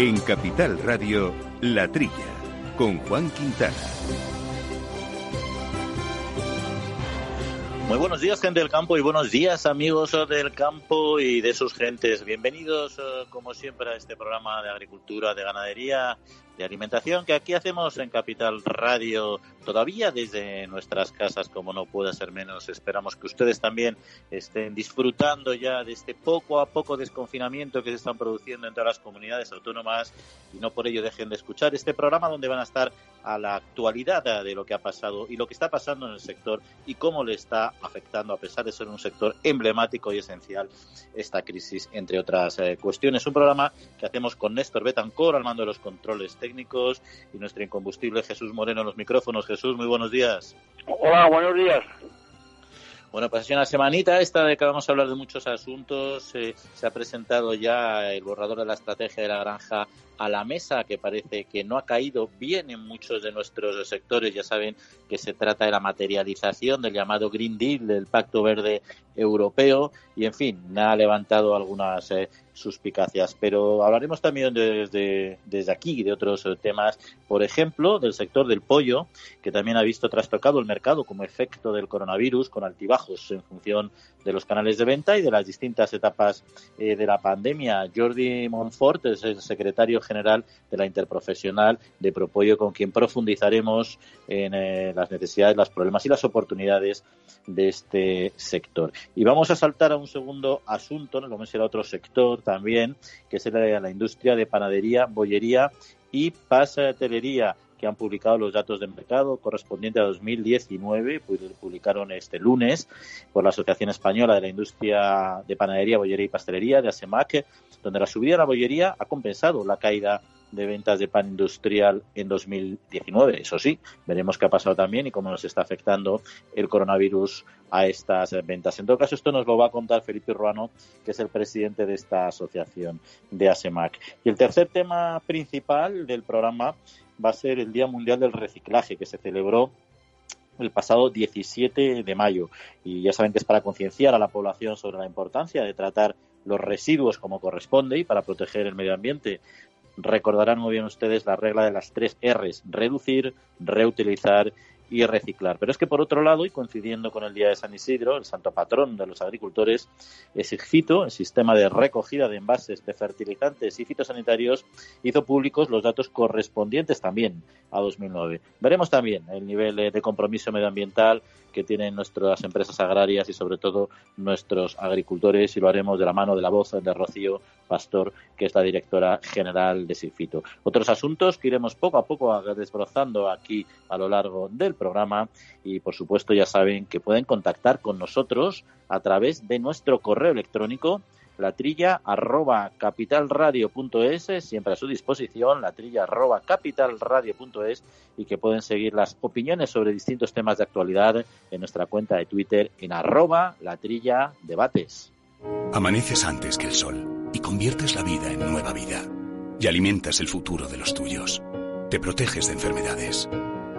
En Capital Radio, La Trilla, con Juan Quintana. Muy buenos días, gente del campo, y buenos días, amigos del campo y de sus gentes. Bienvenidos, eh, como siempre, a este programa de agricultura, de ganadería de alimentación que aquí hacemos en Capital Radio, todavía desde nuestras casas, como no puede ser menos. Esperamos que ustedes también estén disfrutando ya de este poco a poco desconfinamiento que se están produciendo en todas las comunidades autónomas y no por ello dejen de escuchar este programa donde van a estar a la actualidad de lo que ha pasado y lo que está pasando en el sector y cómo le está afectando, a pesar de ser un sector emblemático y esencial, esta crisis, entre otras eh, cuestiones. Un programa que hacemos con Néstor Betancor al mando de los controles técnicos técnicos y nuestro incombustible Jesús Moreno en los micrófonos. Jesús, muy buenos días. Hola, buenos días. Bueno, pues una semanita esta de que vamos a hablar de muchos asuntos. Eh, se ha presentado ya el borrador de la estrategia de la granja a la mesa, que parece que no ha caído bien en muchos de nuestros sectores. Ya saben que se trata de la materialización del llamado Green Deal, del Pacto Verde Europeo, y en fin, ha levantado algunas eh, suspicacias. Pero hablaremos también desde, desde aquí de otros temas, por ejemplo, del sector del pollo, que también ha visto trastocado el mercado como efecto del coronavirus, con altibajos en función de los canales de venta y de las distintas etapas eh, de la pandemia. Jordi Monfort es el secretario general de la Interprofesional de Propollo, con quien profundizaremos en eh, las necesidades, los problemas y las oportunidades de este sector. Y vamos a saltar a un segundo asunto, nos vamos a otro sector también, que es de la industria de panadería, bollería y pastelería que han publicado los datos de mercado correspondiente a 2019, pues publicaron este lunes por la Asociación Española de la Industria de Panadería, Bollería y Pastelería, de ASEMAC, donde la subida de la bollería ha compensado la caída de ventas de pan industrial en 2019. Eso sí, veremos qué ha pasado también y cómo nos está afectando el coronavirus a estas ventas. En todo caso, esto nos lo va a contar Felipe Ruano, que es el presidente de esta asociación de ASEMAC. Y el tercer tema principal del programa va a ser el Día Mundial del Reciclaje, que se celebró el pasado 17 de mayo. Y ya saben que es para concienciar a la población sobre la importancia de tratar los residuos como corresponde y para proteger el medio ambiente. Recordarán muy bien ustedes la regla de las tres R's, reducir, reutilizar y reciclar. Pero es que por otro lado, y coincidiendo con el Día de San Isidro, el santo patrón de los agricultores, Exigfito, el sistema de recogida de envases de fertilizantes y fitosanitarios, hizo públicos los datos correspondientes también a 2009. Veremos también el nivel de compromiso medioambiental que tienen nuestras empresas agrarias y sobre todo nuestros agricultores y lo haremos de la mano de la voz de Rocío Pastor, que es la directora general de Sigfito. Otros asuntos que iremos poco a poco desbrozando aquí a lo largo del programa y por supuesto ya saben que pueden contactar con nosotros a través de nuestro correo electrónico la trilla arroba capitalradio.es, siempre a su disposición, la trilla arroba capitalradio.es y que pueden seguir las opiniones sobre distintos temas de actualidad en nuestra cuenta de Twitter en arroba la trilla debates. Amaneces antes que el sol y conviertes la vida en nueva vida y alimentas el futuro de los tuyos. Te proteges de enfermedades.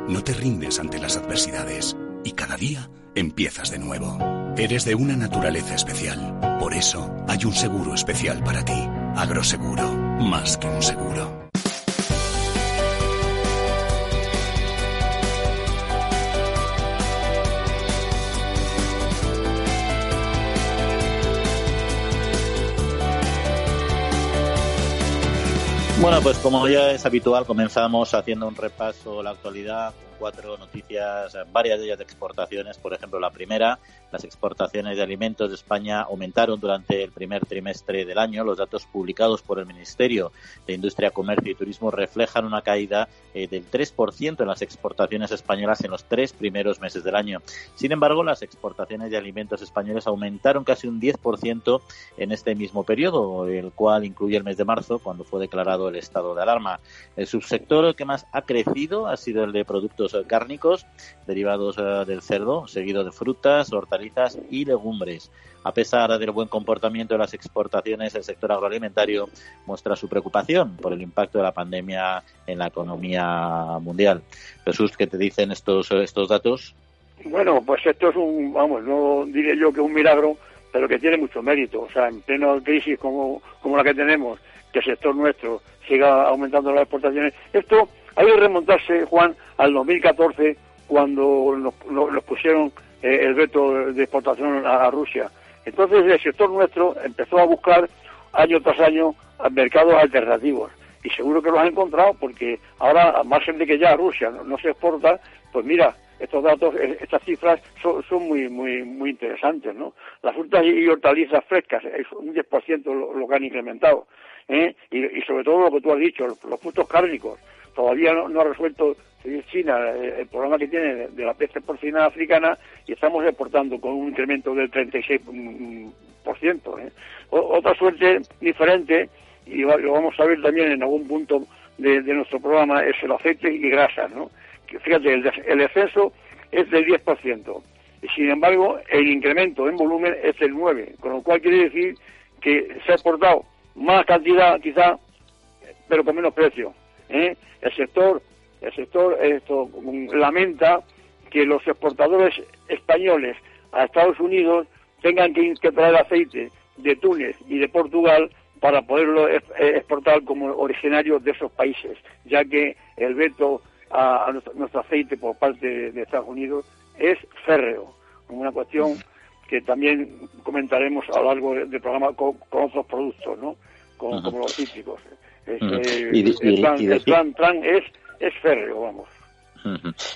No te rindes ante las adversidades y cada día empiezas de nuevo. Eres de una naturaleza especial. Por eso hay un seguro especial para ti. Agroseguro, más que un seguro. Bueno, pues como ya es habitual, comenzamos haciendo un repaso a la actualidad cuatro noticias, varias de ellas de exportaciones. Por ejemplo, la primera, las exportaciones de alimentos de España aumentaron durante el primer trimestre del año. Los datos publicados por el Ministerio de Industria, Comercio y Turismo reflejan una caída eh, del 3% en las exportaciones españolas en los tres primeros meses del año. Sin embargo, las exportaciones de alimentos españoles aumentaron casi un 10% en este mismo periodo, el cual incluye el mes de marzo, cuando fue declarado el estado de alarma. El subsector que más ha crecido ha sido el de productos eh, cárnicos derivados eh, del cerdo, seguido de frutas, hortalizas y legumbres. A pesar del buen comportamiento de las exportaciones, el sector agroalimentario muestra su preocupación por el impacto de la pandemia en la economía mundial. Jesús, ¿qué te dicen estos, estos datos? Bueno, pues esto es un, vamos, no diré yo que un milagro, pero que tiene mucho mérito. O sea, en plena crisis como, como la que tenemos, que el sector nuestro siga aumentando las exportaciones. Esto hay que remontarse, Juan, al 2014, cuando nos, pusieron eh, el veto de exportación a, Rusia. Entonces el sector nuestro empezó a buscar año tras año mercados alternativos y seguro que los ha encontrado porque ahora, más gente que ya Rusia no, se exporta, pues mira, estos datos, eh, estas cifras son, muy, muy, muy interesantes, ¿no? Las frutas y hortalizas frescas, es un 10% lo, lo, que han incrementado, ¿eh? y, sobre todo lo que tú has dicho, los, frutos cárnicos. Todavía no, ha resuelto China eh, el problema que tiene de, la peste porcina africana y estamos exportando con un incremento del 36%. ¿eh? otra suerte diferente, y lo vamos a ver también en algún punto de, nuestro programa, es el aceite y grasas, ¿no? fíjate, el, el exceso es del 10%. Y sin embargo, el incremento en volumen es del 9%, con lo cual quiere decir que se ha exportado más cantidad quizá, pero con menos precio. ¿Eh? El sector, el sector esto, lamenta que los exportadores españoles a Estados Unidos tengan que, traer aceite de Túnez y de Portugal para poderlo eh, exportar como originario de esos países, ya que el veto a, nuestro, aceite por parte de Estados Unidos es férreo, una cuestión que también comentaremos a lo largo del programa con, otros productos, ¿no? Como, los cítricos. El, plan, plan, es, es férreo, vamos.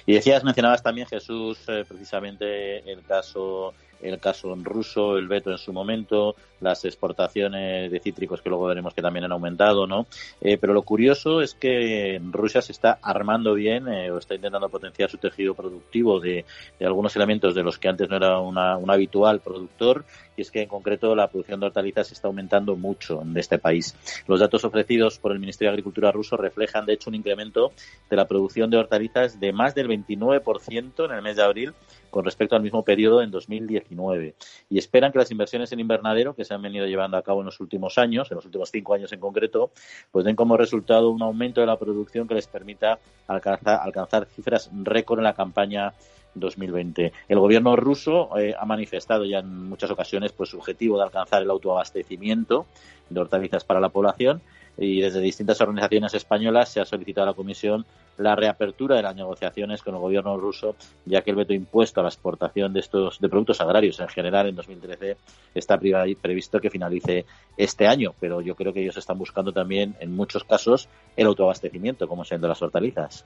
Y decías, mencionabas también, Jesús, eh, precisamente el caso el caso ruso, el veto en su momento, las exportaciones de cítricos que luego veremos que también han aumentado, ¿no? Eh, pero lo curioso es que Rusia se está armando bien eh, o está intentando potenciar su tejido productivo de, algunos elementos de los que antes no era una, un habitual productor y es que en concreto la producción de hortalizas está aumentando mucho en este país. Los datos ofrecidos por el Ministerio de Agricultura ruso reflejan de hecho un incremento de la producción de hortalizas de más del 29% en el mes de abril con respecto al mismo periodo en 2019 y esperan que las inversiones en invernadero que se han venido llevando a cabo en los últimos años, en los últimos cinco años en concreto, pues den como resultado un aumento de la producción que les permita alcanzar, alcanzar cifras récord en la campaña 2020. El gobierno ruso eh, ha manifestado ya en muchas ocasiones pues su objetivo de alcanzar el autoabastecimiento de hortalizas para la población y desde distintas organizaciones españolas se ha solicitado a la Comisión la reapertura de las negociaciones con el gobierno ruso, ya que el veto impuesto a la exportación de estos de productos agrarios en general en 2013 está previsto que finalice este año, pero yo creo que ellos están buscando también en muchos casos el autoabastecimiento, como siendo las hortalizas.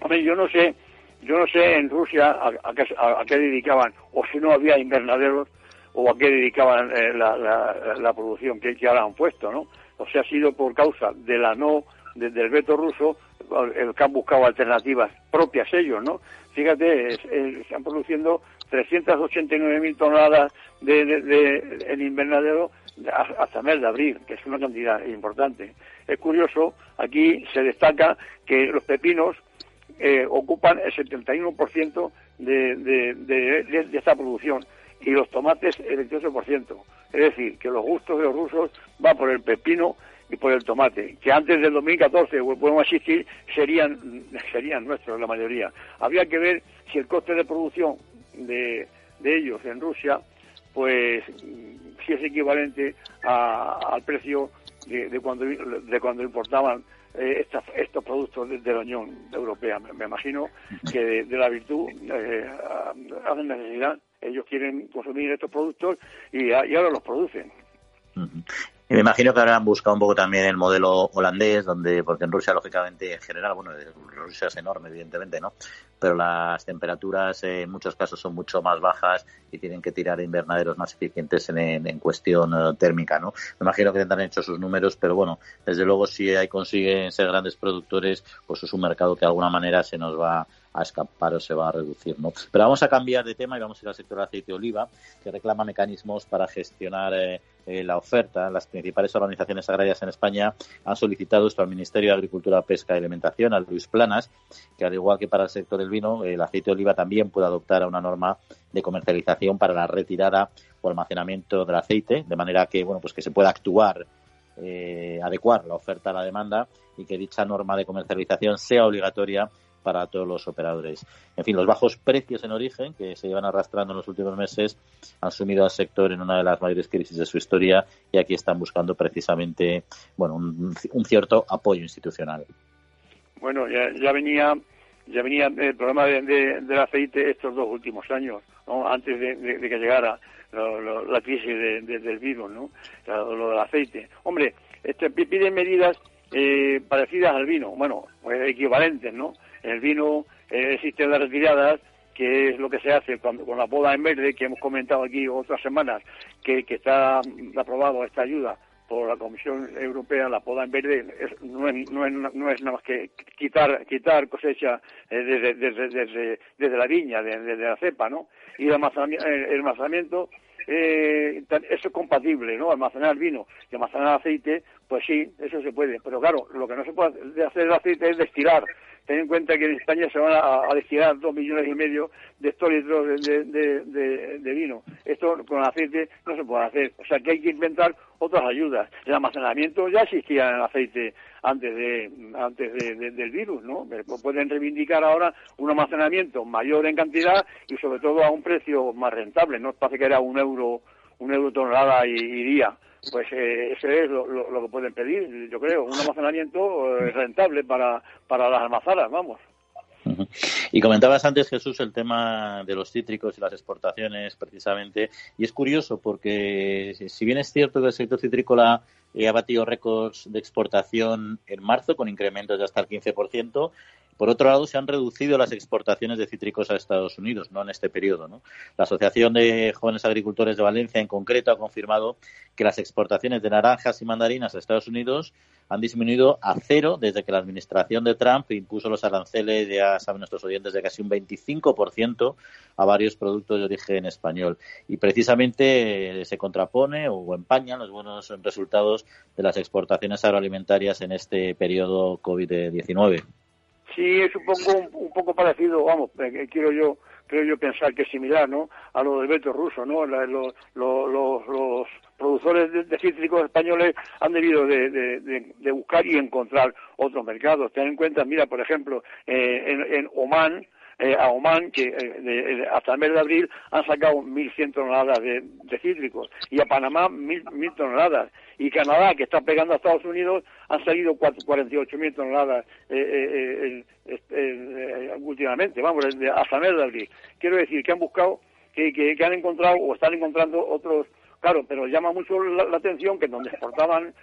Hombre, yo no sé, yo no sé en Rusia a, qué, dedicaban, o si no había invernaderos, o a qué dedicaban eh, la, producción que, que ahora han puesto, ¿no? O sea, ha sido por causa de la no del veto ruso el que han buscado alternativas propias ellos, ¿no? Fíjate, están produciendo 389.000 toneladas de, de, en invernadero hasta mes de abril, que es una cantidad importante. Es curioso, aquí se destaca que los pepinos eh, ocupan el 71% de, de, de, de esta producción y los tomates el 28%. Es decir, que los gustos de los rusos van por el pepino y por el tomate, que antes del 2014, podemos asistir, serían, serían nuestros la mayoría. Había que ver si el coste de producción de, de ellos en Rusia, pues si es equivalente al precio de, cuando, de cuando importaban eh, estos productos de, la Unión Europea. Me, imagino que de, la virtud eh, hacen necesidad ellos quieren consumir estos productos y, ahora los producen. Y me imagino que habrán buscado un poco también el modelo holandés, donde, porque en Rusia, lógicamente, en general, bueno, Rusia es enorme, evidentemente, ¿no? Pero las temperaturas en muchos casos son mucho más bajas y tienen que tirar invernaderos más eficientes en, en, cuestión eh, térmica, ¿no? Me imagino que tendrán hecho sus números, pero bueno, desde luego, si ahí consiguen ser grandes productores, pues es un mercado que de alguna manera se nos va a escapar o se va a reducir. ¿no? Pero vamos a cambiar de tema y vamos a ir al sector aceite de oliva, que reclama mecanismos para gestionar eh, eh, la oferta. Las principales organizaciones agrarias en España han solicitado esto al Ministerio de Agricultura, Pesca y Alimentación, al Luis Planas, que al igual que para el sector del vino, el aceite de oliva también puede adoptar una norma de comercialización para la retirada o almacenamiento del aceite, de manera que bueno pues que se pueda actuar eh, adecuar la oferta a la demanda y que dicha norma de comercialización sea obligatoria para todos los operadores. En fin, los bajos precios en origen que se llevan arrastrando en los últimos meses han sumido al sector en una de las mayores crisis de su historia y aquí están buscando precisamente bueno un, cierto apoyo institucional. Bueno, ya, venía ya venía el problema del aceite estos dos últimos años, antes de, que llegara la crisis del virus, ¿no? lo del aceite. Hombre, este, piden medidas eh, parecidas al vino, bueno, equivalentes, ¿no? El vino eh, existen las retiradas, que es lo que se hace con, con la poda en verde, que hemos comentado aquí otras semanas, que, que está aprobado esta ayuda por la Comisión Europea, la poda en verde no, es, no, es, no, es, nada más que quitar, quitar cosecha eh, desde, desde, desde, la viña, desde, la cepa, ¿no? Y el almacenamiento, el almacenamiento eh, eso es compatible, ¿no? Almacenar vino y almacenar aceite, pues sí, eso se puede. Pero claro, lo que no se puede hacer el aceite es destilar. Ten en cuenta que en España se van a, destilar dos millones y medio de hectolitros de, vino. Esto con aceite no se puede hacer. O sea que hay que inventar otras ayudas. El almacenamiento ya existía en el aceite antes de antes del virus, ¿no? Pueden reivindicar ahora un almacenamiento mayor en cantidad y sobre todo a un precio más rentable. No parece que era un euro un euro tonelada y, día. Pues eh, ese es lo, que pueden pedir, yo creo, un almacenamiento eh, rentable para, para las almazaras, vamos. Y comentabas antes, Jesús, el tema de los cítricos y las exportaciones, precisamente. Y es curioso porque, si bien es cierto que el sector citrícola ha batido récords de exportación en marzo, con incrementos de hasta el 15%, por otro lado, se han reducido las exportaciones de cítricos a Estados Unidos, no en este periodo. ¿no? La Asociación de Jóvenes Agricultores de Valencia, en concreto, ha confirmado que las exportaciones de naranjas y mandarinas a Estados Unidos han disminuido a cero desde que la administración de Trump impuso los aranceles, ya saben nuestros oyentes, de casi un 25% a varios productos de origen español. Y precisamente eh, se contrapone o empañan los buenos resultados de las exportaciones agroalimentarias en este periodo COVID-19. Sí, es un poco un, poco parecido, vamos, eh, quiero yo creo yo pensar que es similar, ¿no? A lo del veto ruso, ¿no? los, los, productores de, cítricos españoles han debido de, buscar y encontrar otros mercados. Ten en cuenta, mira, por ejemplo, eh, en, en Oman eh, a Oman, que eh, hasta el mes de abril han sacado 1.100 toneladas de, cítricos, y a Panamá 1.000 toneladas, y Canadá, que está pegando a Estados Unidos, han salido 48.000 toneladas eh, últimamente, vamos, hasta el mes de abril. Quiero decir que han buscado, que, que, han encontrado o están encontrando otros Claro, pero llama mucho la, atención que donde exportaban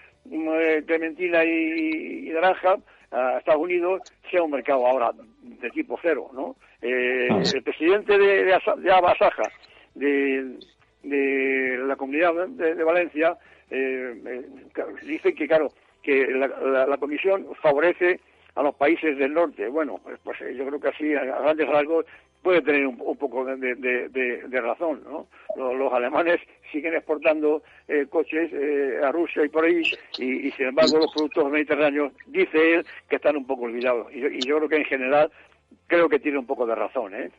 clementina y, naranja a Estados Unidos sea un mercado ahora de tipo cero, ¿no? Eh, ah. el presidente de, de, de Abasaja, de, la comunidad de, Valencia, eh, eh, dice que, claro, que la, comisión favorece a los países del norte. Bueno, pues, pues yo creo que así, a grandes rasgos, puede tener un, poco de, razón, ¿no? Los, alemanes siguen exportando coches a Rusia y por ahí, y, sin embargo los productos mediterráneos, dice él, que están un poco olvidados. Y, y yo creo que en general creo que tiene un poco de razón, ¿eh?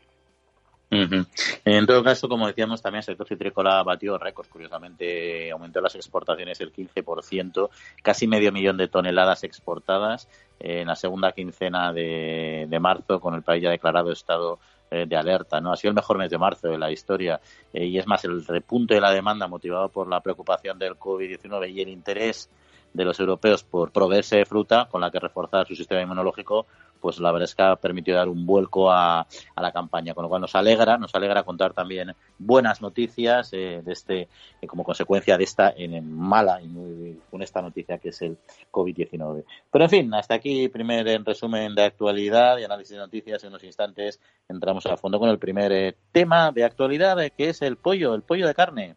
En todo caso, como decíamos, también el sector citrícola batió récords. Curiosamente, aumentó las exportaciones el 15%, casi medio millón de toneladas exportadas en la segunda quincena de, marzo, con el país ya declarado estado eh, de alerta. ¿no? Ha sido el mejor mes de marzo de la historia. Eh, y es más, el repunte de la demanda motivado por la preocupación del COVID-19 y el interés de los europeos por proveerse de fruta con la que reforzar su sistema inmunológico pues la verdad es que ha permitido dar un vuelco a, la campaña, con lo cual nos alegra, nos alegra contar también buenas noticias eh, de este, eh, como consecuencia de esta en, mala y muy esta noticia que es el COVID-19. Pero en fin, hasta aquí primer en resumen de actualidad y análisis de noticias. En unos instantes entramos a fondo con el primer eh, tema de actualidad, que es el pollo, el pollo de carne.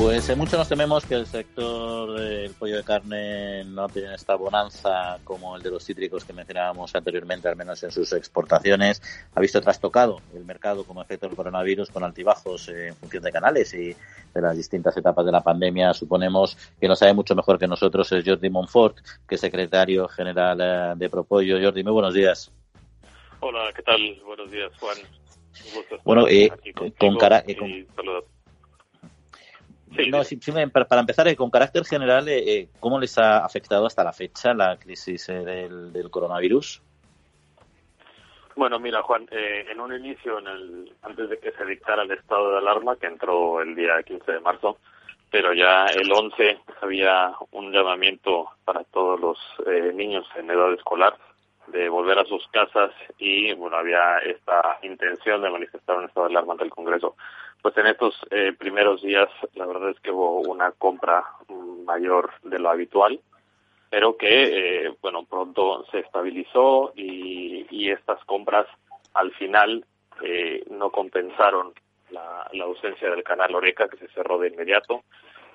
Pues eh, mucho nos tememos que el sector del pollo de carne no tiene esta bonanza como el de los cítricos que mencionábamos anteriormente, al menos en sus exportaciones. Ha visto trastocado el mercado como efecto del coronavirus con altibajos eh, en función de canales y de las distintas etapas de la pandemia. Suponemos que lo sabe mucho mejor que nosotros es Jordi Monfort, que es secretario general eh, de Propollo. Jordi, muy buenos días. Hola, ¿qué tal? Buenos días, Juan. bueno, eh, con, cara, para, empezar, eh, con carácter general, eh, eh, ¿cómo les ha afectado hasta la fecha la crisis del, coronavirus? Bueno, mira, Juan, en un inicio, en el, antes de que se dictara el estado de alarma, que entró el día 15 de marzo, pero ya el 11 había un llamamiento para todos los niños en edad escolar de volver a sus casas y, bueno, había esta intención de manifestar un estado de alarma ante el Congreso. Pues en estos eh, primeros días la verdad es que hubo una compra mayor de lo habitual, pero que eh, bueno pronto se estabilizó y, y estas compras al final eh, no compensaron la, la, ausencia del canal Oreca que se cerró de inmediato.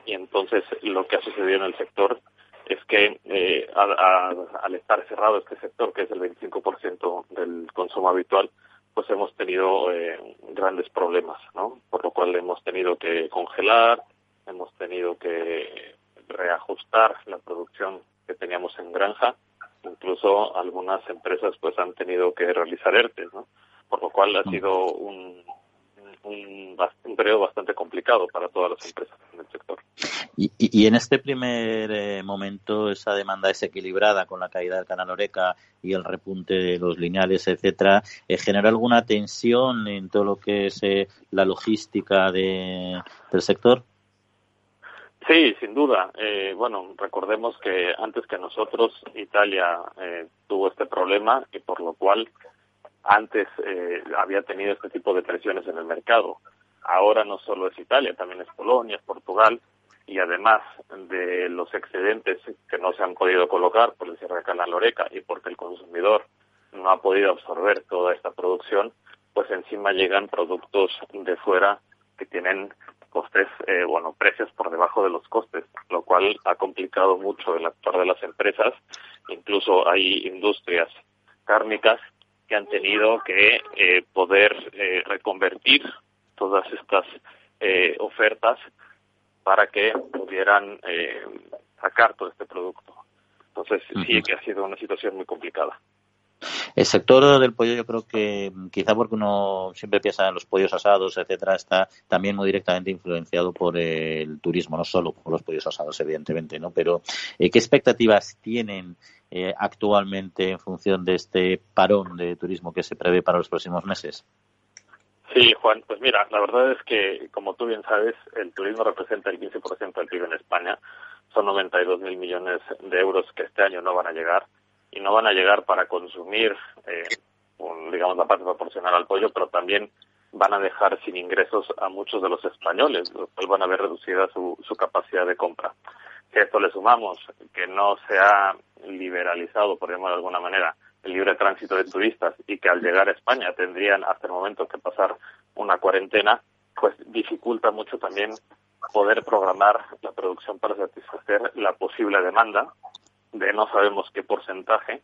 Y entonces lo que ha sucedido en el sector es que eh, al estar cerrado este sector que es el 25% del consumo habitual pues hemos tenido eh, grandes problemas, ¿no? Por lo cual hemos tenido que congelar, hemos tenido que reajustar la producción que teníamos en granja, incluso algunas empresas pues han tenido que realizar ERTE, ¿no? Por lo cual ha mm. sido un, un, un periodo bastante complicado para todas las empresas en el sector. Y, y, en este primer eh, momento, esa demanda desequilibrada con la caída del canal Oreca y el repunte de los lineales, etcétera, eh, ¿generó alguna tensión en todo lo que es eh, la logística de, del sector? Sí, sin duda. Eh, bueno, recordemos que antes que nosotros, Italia eh, tuvo este problema y por lo cual antes eh, había tenido este tipo de presiones en el mercado. Ahora no solo es Italia, también es Polonia, Portugal, y además de los excedentes que no se han podido colocar por el cierre de Canal Oreca y porque el consumidor no ha podido absorber toda esta producción, pues encima llegan productos de fuera que tienen costes, eh, bueno, precios por debajo de los costes, lo cual ha complicado mucho el actuar de las empresas. Incluso hay industrias cárnicas que han tenido que eh, poder eh, reconvertir todas estas eh, ofertas para que pudieran sacar todo este producto. Entonces sí que ha sido una situación muy complicada. El sector del pollo yo creo que quizá porque uno siempre piensa en los pollos asados, etcétera, está también muy directamente influenciado por el turismo, no solo por los pollos asados, evidentemente, ¿no? Pero ¿qué expectativas tienen eh, actualmente en función de este parón de turismo que se prevé para los próximos meses? Sí, Juan, pues mira, la verdad es que, como tú bien sabes, el turismo representa el 15% del PIB en España. Son 92 mil millones de euros que este año no van a llegar y no van a llegar para consumir, eh, digamos, la parte proporcional al pollo, pero también van a dejar sin ingresos a muchos de los españoles, los cuales van a ver reducida su, su capacidad de compra. Si a esto le sumamos que no se ha liberalizado, por ejemplo, de alguna manera, el libre tránsito de turistas y que al llegar a España tendrían hasta el momento que pasar una cuarentena, pues dificulta mucho también poder programar la producción para satisfacer la posible demanda de no sabemos qué porcentaje,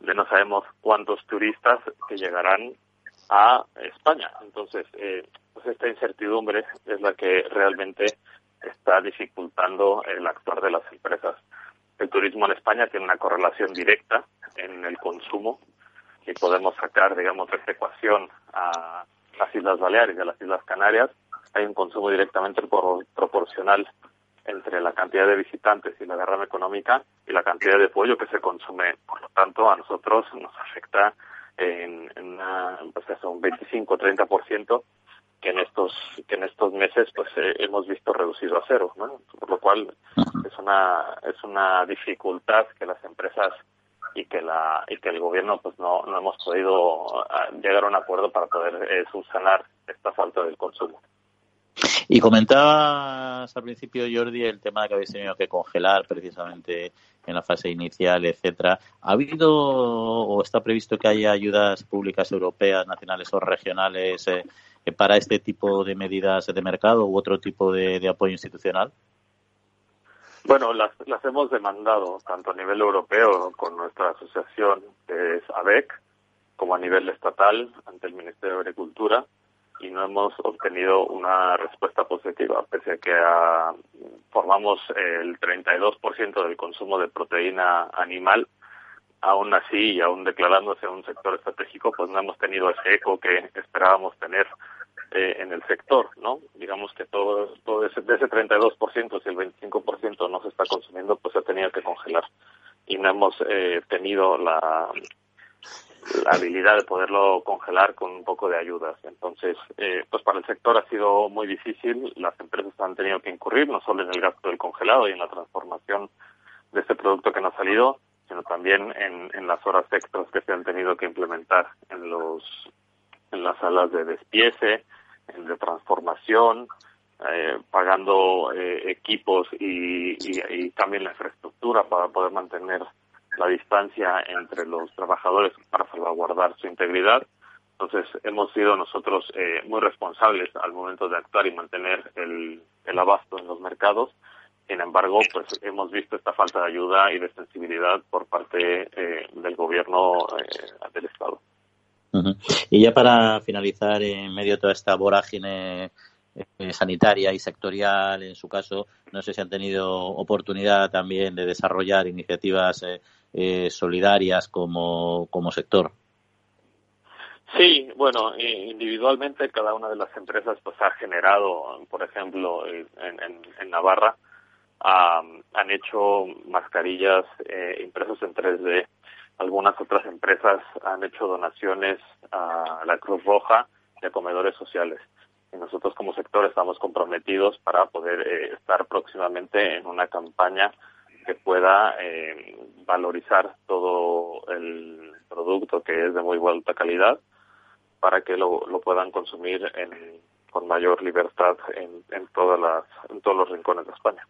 de no sabemos cuántos turistas que llegarán a España. Entonces, eh, pues esta incertidumbre es la que realmente está dificultando el actuar de las empresas. El turismo en España tiene una correlación directa en el consumo y podemos sacar, digamos, esta ecuación a las Islas Baleares y a las Islas Canarias. Hay un consumo directamente proporcional entre la cantidad de visitantes y la derrama económica y la cantidad de pollo que se consume. Por lo tanto, a nosotros nos afecta en, en una, pues eso, un 25-30% que en estos que en estos meses pues eh, hemos visto reducido a cero ¿no? por lo cual es una es una dificultad que las empresas y que la y que el gobierno pues no, no hemos podido ah, llegar a un acuerdo para poder eh, subsanar esta falta del consumo y comentabas al principio, Jordi, el tema de que habéis tenido que congelar precisamente en la fase inicial, etcétera. ¿Ha habido o está previsto que haya ayudas públicas europeas, nacionales o regionales eh, para este tipo de medidas de mercado u otro tipo de, apoyo institucional? Bueno, las, las hemos demandado tanto a nivel europeo con nuestra asociación, que es ABEC, como a nivel estatal ante el Ministerio de Agricultura y no hemos obtenido una respuesta positiva, pese a que ah, formamos el 32% del consumo de proteína animal. Aún así, y aún declarándose un sector estratégico, pues no hemos tenido ese eco que esperábamos tener eh, en el sector, ¿no? Digamos que todo, todo ese, de ese 32%, si el 25% no se está consumiendo, pues se ha tenido que congelar. Y no hemos eh, tenido la, la habilidad de poderlo congelar con un poco de ayudas. Entonces, eh, pues para el sector ha sido muy difícil. Las empresas han tenido que incurrir no solo en el gasto del congelado y en la transformación de este producto que no ha salido, sino también en, las horas extras que se han tenido que implementar en los en las salas de despiece, en de transformación, eh, pagando eh, equipos y, y, y también la infraestructura para poder mantener la distancia entre los trabajadores para salvaguardar su integridad. Entonces, hemos sido nosotros eh, muy responsables al momento de actuar y mantener el, el abasto en los mercados. Sin embargo, pues hemos visto esta falta de ayuda y de sensibilidad por parte eh, del gobierno eh, del Estado. Y ya para finalizar, en medio de toda esta vorágine sanitaria y sectorial, en su caso, no sé si han tenido oportunidad también de desarrollar iniciativas eh, solidarias como, como sector? Sí, bueno, individualmente cada una de las empresas pues ha generado, por ejemplo, en, en, Navarra han hecho mascarillas eh, impresas en 3D. Algunas otras empresas han hecho donaciones a la Cruz Roja a comedores sociales. Y nosotros como sector estamos comprometidos para poder eh, estar próximamente en una campaña que pueda eh, valorizar todo el producto que es de muy alta calidad para que lo, lo puedan consumir en, con mayor libertad en, en, todas las, en todos los rincones de España.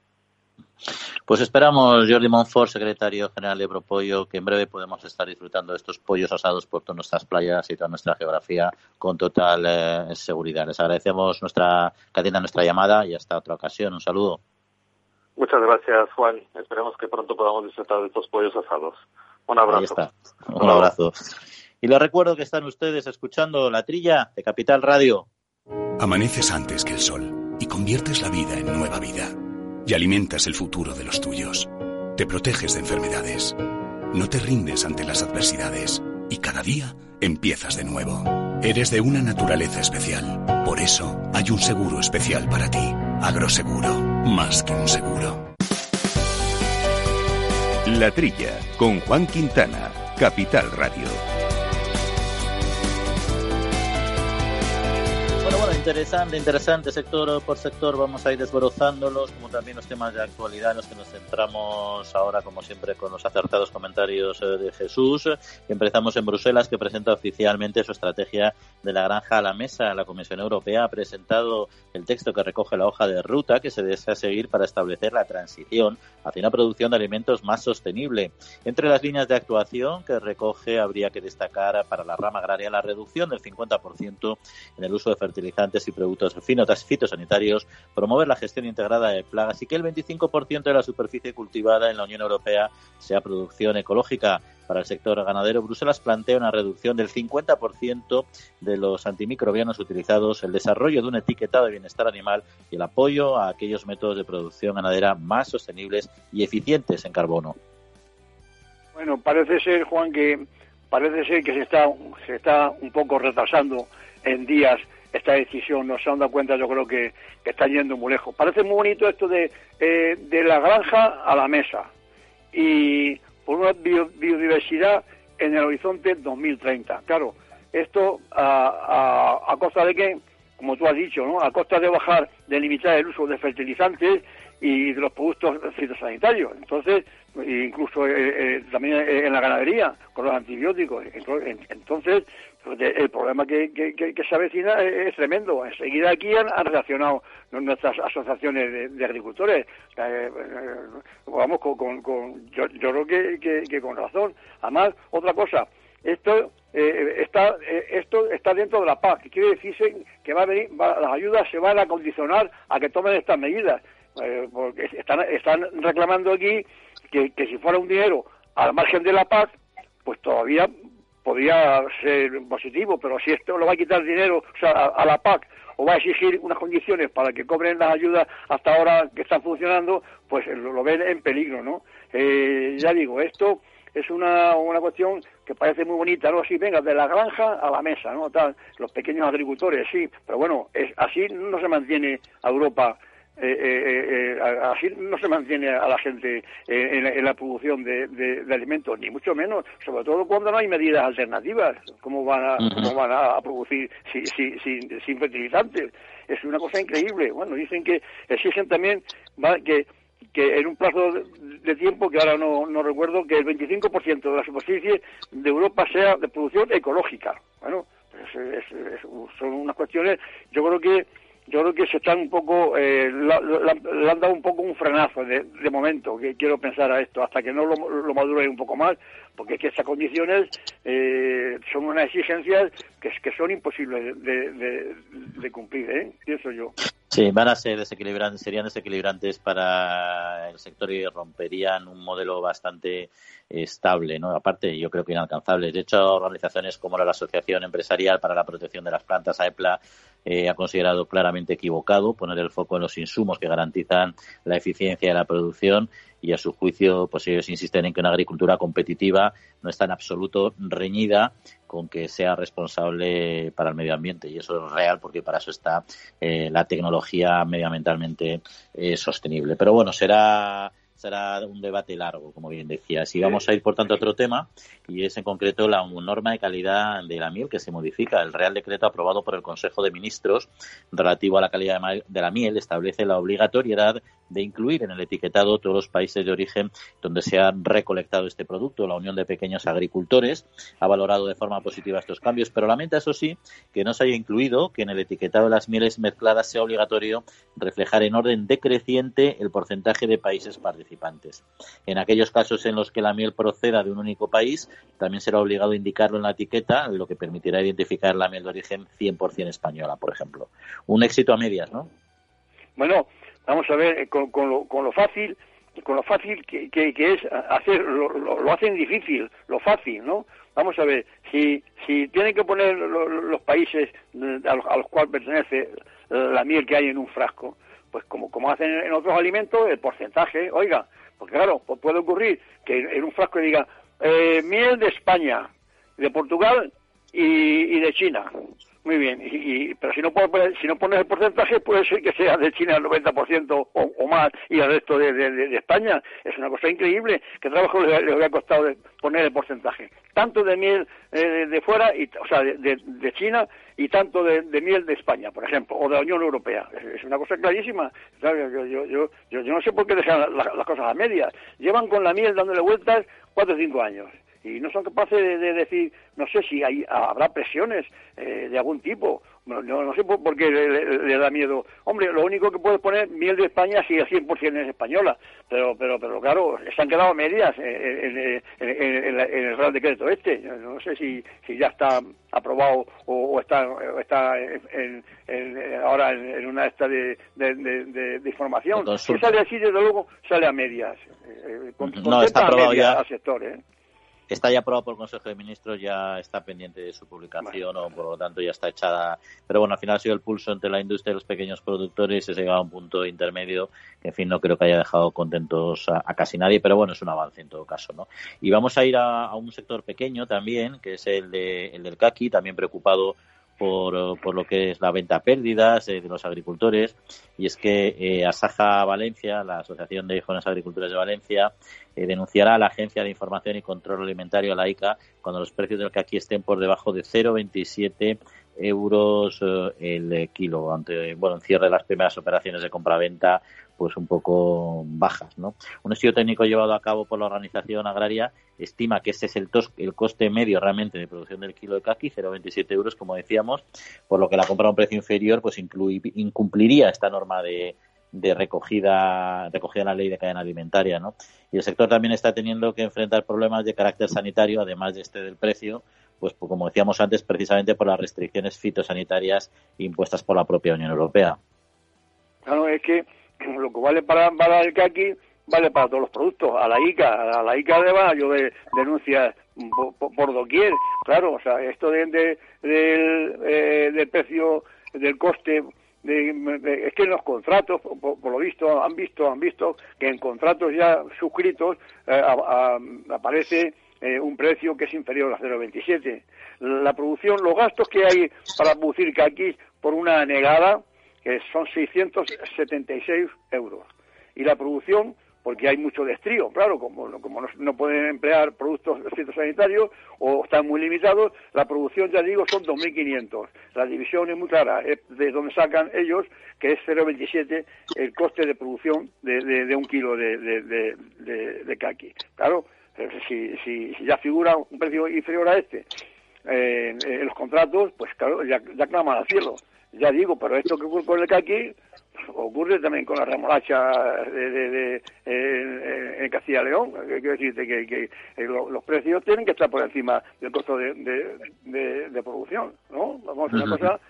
Pues esperamos, Jordi Monfort, secretario general de Propollo, que en breve podemos estar disfrutando de estos pollos asados por todas nuestras playas y toda nuestra geografía con total eh, seguridad. Les agradecemos nuestra cadena, nuestra llamada y hasta otra ocasión. Un saludo. Muchas gracias, Juan. Esperemos que pronto podamos disfrutar de estos pollos asados. Un abrazo. Ahí está. Un abrazo. Y les recuerdo que están ustedes escuchando La Trilla de Capital Radio. Amaneces antes que el sol y conviertes la vida en nueva vida. Y alimentas el futuro de los tuyos. Te proteges de enfermedades. No te rindes ante las adversidades. Y cada día empiezas de nuevo. Eres de una naturaleza especial. Por eso hay un seguro especial para ti. Agroseguro, más que un seguro. La Trilla, con Juan Quintana, Capital Radio. Interesante, interesante sector por sector. Vamos a ir desbrozándolos, como también los temas de actualidad en los que nos centramos ahora, como siempre, con los acertados comentarios eh, de Jesús. Empezamos en Bruselas, que presenta oficialmente su estrategia de la granja a la mesa. La Comisión Europea ha presentado el texto que recoge la hoja de ruta que se desea seguir para establecer la transición hacia una producción de alimentos más sostenible. Entre las líneas de actuación que recoge, habría que destacar para la rama agraria la reducción del 50% en el uso de fertilizantes y productos fitosanitarios, promover la gestión integrada de plagas y que el 25% de la superficie cultivada en la Unión Europea sea producción ecológica. Para el sector ganadero, Bruselas plantea una reducción del 50% de los antimicrobianos utilizados, el desarrollo de un etiquetado de bienestar animal y el apoyo a aquellos métodos de producción ganadera más sostenibles y eficientes en carbono. Bueno, parece ser, Juan, que parece ser que se está, se está un poco retrasando en días esta decisión, no se han dado cuenta, yo creo que, está yendo muy lejos. Parece muy bonito esto de, eh, de la granja a la mesa y por una biodiversidad en el horizonte 2030. Claro, esto a, a, a costa de que, como tú has dicho, ¿no? a costa de bajar, de limitar el uso de fertilizantes y de los productos fitosanitarios. Entonces, incluso eh, eh, también en la ganadería, con los antibióticos. Entonces, pues, el problema que, que, se avecina es, tremendo. Enseguida aquí han, reaccionado nuestras asociaciones de, agricultores. Eh, vamos, con, con, yo, yo, creo que, con razón. Además, otra cosa, esto eh, está, eh, esto está dentro de la PAC, quiere decirse que va a venir, las ayudas se van a condicionar a que tomen estas medidas, eh, porque están, están reclamando aquí que, que si fuera un dinero al margen de la PAC, pues todavía podría ser positivo, pero si esto lo va a quitar dinero o sea, a, la PAC o va a exigir unas condiciones para que cobren las ayudas hasta ahora que están funcionando, pues lo, lo ven en peligro, ¿no? Eh, ya digo, esto es una, una cuestión que parece muy bonita, ¿no? Así, venga, de la granja a la mesa, ¿no? Tal, los pequeños agricultores, sí, pero bueno, es, así no se mantiene a Europa eh, eh, eh, así no se mantiene a la gente en, la producción de, alimentos, ni mucho menos, sobre todo cuando no hay medidas alternativas. ¿Cómo van a, cómo van a producir sin fertilizantes? Es una cosa increíble. Bueno, dicen que exigen también que que en un plazo de tiempo, que ahora no, recuerdo, que el 25% de la superficie de Europa sea de producción ecológica. Bueno, pues son unas cuestiones, yo creo que yo creo que se están un poco, eh, le han dado un poco un frenazo de, momento, que quiero pensar a esto, hasta que no lo, lo madure un poco más, porque es que estas condiciones eh, son unas exigencias que, que son imposibles de, de, cumplir, ¿eh? pienso yo. Sí, van a ser desequilibrantes, serían desequilibrantes para el sector y romperían un modelo bastante estable, ¿no? Aparte, yo creo que inalcanzable. De hecho, organizaciones como la Asociación Empresarial para la Protección de las Plantas, AEPLA, eh, ha considerado claramente equivocado poner el foco en los insumos que garantizan la eficiencia de la producción y a su juicio, pues ellos insisten en que una agricultura competitiva no está en absoluto reñida con que sea responsable para el medio ambiente y eso es real porque para eso está eh, la tecnología medioambientalmente eh, sostenible. Pero bueno, será será un debate largo, como bien decías. Y vamos a ir, por tanto, a otro tema, y es en concreto la norma de calidad de la miel que se modifica. El Real Decreto aprobado por el Consejo de Ministros relativo a la calidad de la miel establece la obligatoriedad de incluir en el etiquetado todos los países de origen donde se ha recolectado este producto. La Unión de Pequeños Agricultores ha valorado de forma positiva estos cambios, pero lamenta, eso sí, que no se haya incluido que en el etiquetado de las mieles mezcladas sea obligatorio reflejar en orden decreciente el porcentaje de países participantes. En aquellos casos en los que la miel proceda de un único país, también será obligado indicarlo en la etiqueta, lo que permitirá identificar la miel de origen 100% española, por ejemplo. Un éxito a medias, ¿no? Bueno, vamos a ver, con, lo, fácil con lo fácil que, es hacer, lo, hacen difícil, lo fácil, ¿no? Vamos a ver, si, si tienen que poner los países a los, a los cuales pertenece la miel que hay en un frasco, pues como, como hacen en otros alimentos, el porcentaje, oiga, porque claro, pues puede ocurrir que en un frasco diga eh, miel de España, de Portugal y, de China. Muy bien, y, pero si no, pones, si no pones el porcentaje, puede ser que sea de China el 90% o, o más y el resto de, España. Es una cosa increíble. ¿Qué trabajo les, les habría costado poner el porcentaje? Tanto de miel eh, de fuera, y, o sea, de, China y tanto de, miel de España, por ejemplo, o de la Unión Europea. Es, una cosa clarísima. Yo, yo, yo, yo, no sé por qué dejan las cosas a medias. Llevan con la miel dándole vueltas cuatro o cinco años y no son capaces de, decir, no sé si hay, habrá presiones eh, de algún tipo, no, no, sé por, qué le, da miedo. Hombre, lo único que puede poner miel de España si el 100% es española, pero pero pero claro, se han quedado medias en, el Real Decreto este. No sé si, si ya está aprobado o, está, está ahora en, una esta de, de, información. Si sale así, desde luego, sale a medias. Eh, no, está aprobado ya. Al sector, ¿eh? Está ya aprobado por el Consejo de Ministros, ya está pendiente de su publicación o por lo tanto ya está echada. Pero bueno, al final ha sido el pulso entre la industria y los pequeños productores, se ha llegado a un punto intermedio que en fin no creo que haya dejado contentos a, casi nadie, pero bueno, es un avance en todo caso, ¿no? Y vamos a ir a, un sector pequeño también, que es el, de, el del caqui, también preocupado por, por, lo que es la venta a pérdidas eh, de los agricultores. Y es que eh, Asaja Valencia, la Asociación de Jóvenes Agricultores de Valencia, eh, denunciará a la Agencia de Información y Control Alimentario, la ICA, cuando los precios del aquí estén por debajo de 0,27 euros el kilo, ante bueno, cierre de las primeras operaciones de compraventa pues un poco bajas. ¿no? Un estudio técnico llevado a cabo por la Organización Agraria estima que ese es el, el coste medio realmente de producción del kilo de caqui, 0,27 euros, como decíamos, por lo que la compra a un precio inferior pues incumpliría esta norma de, de recogida, recogida en la ley de cadena alimentaria, ¿no? Y el sector también está teniendo que enfrentar problemas de carácter sanitario, además de este del precio, pues como decíamos antes, precisamente por las restricciones fitosanitarias impuestas por la propia Unión Europea. Claro, es que lo que vale para, el caqui vale para todos los productos. A la ICA, a la ICA van a llover denuncias por, doquier. Claro, o sea, esto de, del, eh, del precio, del coste es que en los contratos, por, lo visto, han visto, han visto que en contratos ya suscritos eh, aparece eh, un precio que es inferior a 0,27. La producción, los gastos que hay para producir aquí por una negada, que son 676 euros. Y la producción porque hay mucho destrío, claro, como, como no, pueden emplear productos fitosanitarios o están muy limitados, la producción, ya digo, son 2.500. La división es muy clara, es de donde sacan ellos, que es 0,27 el coste de producción de, un kilo de, de, de, caqui. Claro, si, si, ya figura un precio inferior a este eh, en los contratos, pues claro, ya, ya claman al cielo. Ya digo, pero esto que ocurre con el caqui ocurre también con la remolacha de, en Castilla y León. Quiero decirte que, los precios tienen que estar por encima del costo de, producción, ¿no? Vamos a una cosa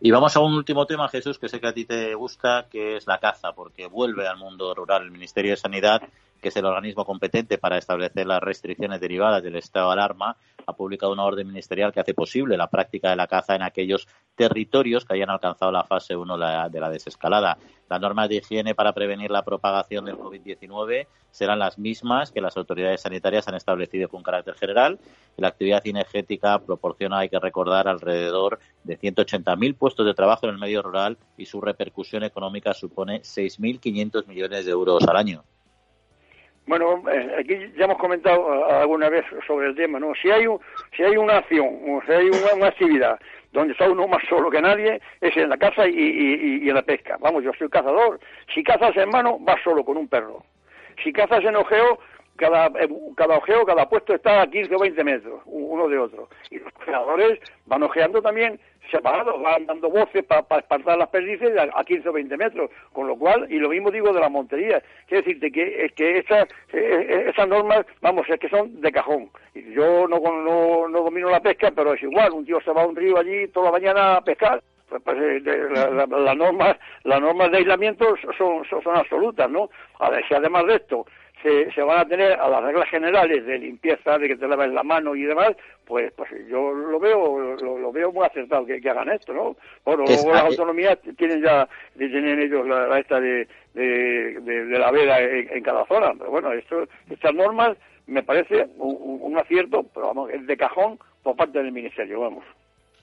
y vamos a un último tema, Jesús, que sé que a ti te gusta, que es la caza, porque vuelve al mundo rural el Ministerio de Sanidad que es el organismo competente para establecer las restricciones derivadas del estado de alarma, ha publicado una orden ministerial que hace posible la práctica de la caza en aquellos territorios que hayan alcanzado la fase 1 de la desescalada. Las normas de higiene para prevenir la propagación del COVID-19 serán las mismas que las autoridades sanitarias han establecido con carácter general. La actividad cinegética proporciona, hay que recordar, alrededor de 180.000 puestos de trabajo en el medio rural y su repercusión económica supone 6.500 millones de euros al año. Bueno, eh, aquí ya hemos comentado eh, alguna vez sobre el tema, ¿no? Si hay, si hay una acción, o si hay una, actividad donde está uno más solo que nadie, es en la caza y, y, en la pesca. Vamos, yo soy cazador. Si cazas en mano, vas solo con un perro. Si cazas en ojeo, cada, eh, cada ojeo, cada puesto está a 15 o 20 metros, uno de otro. Y los cazadores van ojeando también separados, van dando voces para espartar las perdices a, 15 o 20 metros, con lo cual, y lo mismo digo de la montería, quiero decirte que, que esas, eh, esas normas, vamos, es que son de cajón. Yo no, no, no domino la pesca, pero es igual, un tío se va a un río allí toda la mañana a pescar, pues, pues eh, las normas las normas de aislamiento son, son, son, absolutas, ¿no? A ver si además de esto se, van a tener a las reglas generales de limpieza, de que te laves la mano y demás, pues pues yo lo veo lo, veo muy acertado que, hagan esto, ¿no? Bueno, luego las autonomías tienen ya tienen ellos la, esta de, de, la veda en, cada zona, pero bueno, esto, estas normas me parece un, un acierto, pero vamos, es de cajón por parte del ministerio, vamos.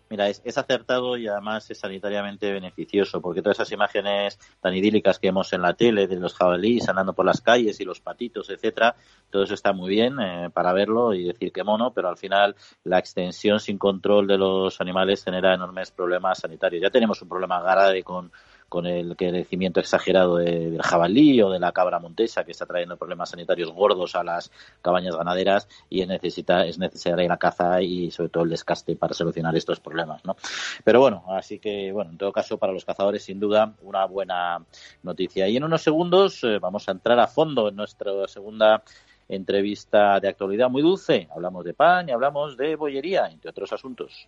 Mira, es, acertado y además es sanitariamente beneficioso, porque todas esas imágenes tan idílicas que vemos en la tele de los jabalíes andando por las calles y los patitos, etcétera, todo eso está muy bien eh, para verlo y decir que mono, pero al final la extensión sin control de los animales genera enormes problemas sanitarios. Ya tenemos un problema grave con con el crecimiento exagerado del jabalí o de la cabra montesa que está trayendo problemas sanitarios gordos a las cabañas ganaderas y es, necesita, es necesaria la caza y sobre todo el descaste para solucionar estos problemas. ¿no? Pero bueno, así que bueno, en todo caso para los cazadores sin duda una buena noticia. Y en unos segundos eh, vamos a entrar a fondo en nuestra segunda entrevista de actualidad muy dulce. Hablamos de pan y hablamos de bollería, entre otros asuntos.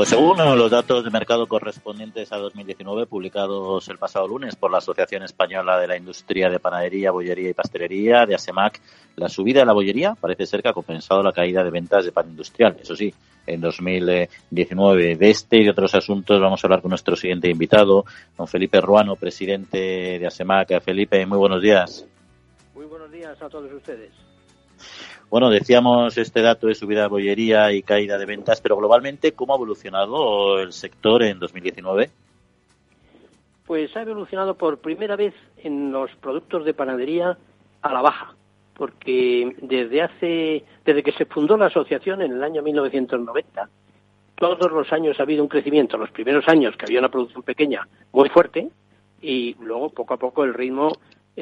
Pues según los datos de mercado correspondientes a 2019 publicados el pasado lunes por la Asociación Española de la Industria de Panadería, Bollería y Pastelería de ASEMAC, la subida de la bollería parece ser que ha compensado la caída de ventas de pan industrial. Eso sí, en 2019 de este y de otros asuntos vamos a hablar con nuestro siguiente invitado, don Felipe Ruano, presidente de ASEMAC. Felipe, muy buenos días. Muy buenos días a todos ustedes. Bueno, decíamos este dato de subida de bollería y caída de ventas, pero globalmente, ¿cómo ha evolucionado el sector en 2019? Pues ha evolucionado por primera vez en los productos de panadería a la baja, porque desde hace, desde que se fundó la asociación en el año 1990, todos los años ha habido un crecimiento. Los primeros años que había una producción pequeña muy fuerte y luego poco a poco el ritmo,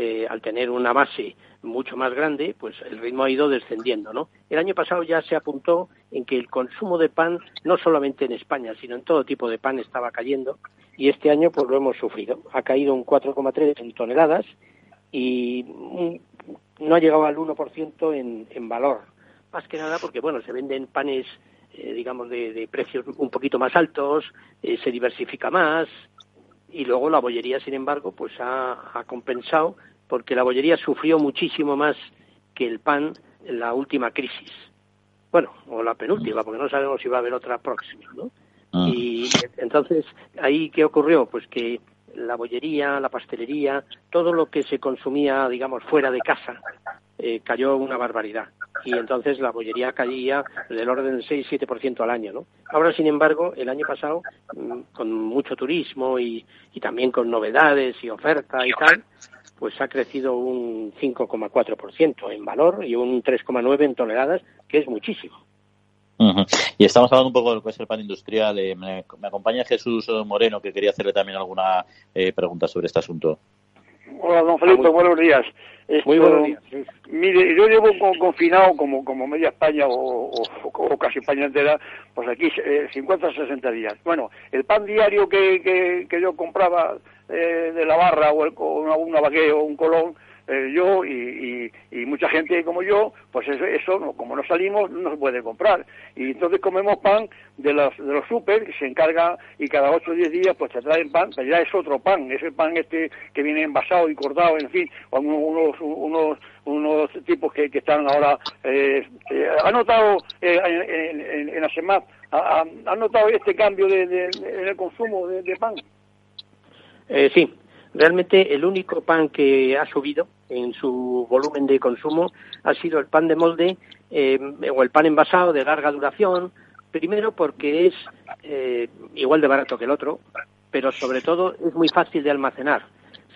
eh, al tener una base mucho más grande, pues el ritmo ha ido descendiendo, ¿no? El año pasado ya se apuntó en que el consumo de pan, no solamente en España, sino en todo tipo de pan, estaba cayendo y este año pues lo hemos sufrido. Ha caído un 4,3 en toneladas y no ha llegado al 1% en, en valor. Más que nada porque, bueno, se venden panes, eh, digamos, de, precios un poquito más altos, eh, se diversifica más y luego la bollería, sin embargo, pues ha, ha compensado porque la bollería sufrió muchísimo más que el pan en la última crisis. Bueno, o la penúltima, porque no sabemos si va a haber otra próxima, ¿no? Ah. Y entonces, ¿ahí qué ocurrió? Pues que la bollería, la pastelería, todo lo que se consumía, digamos, fuera de casa, eh, cayó una barbaridad. Y entonces la bollería caía del orden del 6-7% al año, ¿no? Ahora, sin embargo, el año pasado, mm, con mucho turismo y, también con novedades y oferta y tal, pues ha crecido un 5,4% en valor y un 3,9% en toneladas, que es muchísimo. Y estamos hablando un poco de lo que es el pan industrial. Eh, me, acompaña Jesús Moreno, que quería hacerle también alguna eh, pregunta sobre este asunto. Hola, don Felipe, buenos días. Muy buenos días. Mire, yo llevo confinado como, como media España o, casi España entera, pues aquí 50 o 60 días. Bueno, el pan diario que, que, yo compraba eh, de la barra o, el, una, una o un colón, eh, yo y, y, mucha gente como yo, pues eso, eso como no salimos no se puede comprar. Y entonces comemos pan de los, de los super, que se encarga y cada 8 o 10 días pues te traen pan, pero ya es otro pan, es el pan este que viene envasado y cortado, en fin, unos, unos, unos tipos que, que están ahora... Eh, eh ¿Ha notado eh, en, en, la semana, ha, notado este cambio de, en el consumo de, de pan? sí, Realmente el único pan que ha subido en su volumen de consumo ha sido el pan de molde eh, o el pan envasado de larga duración, primero porque es eh, igual de barato que el otro, pero sobre todo es muy fácil de almacenar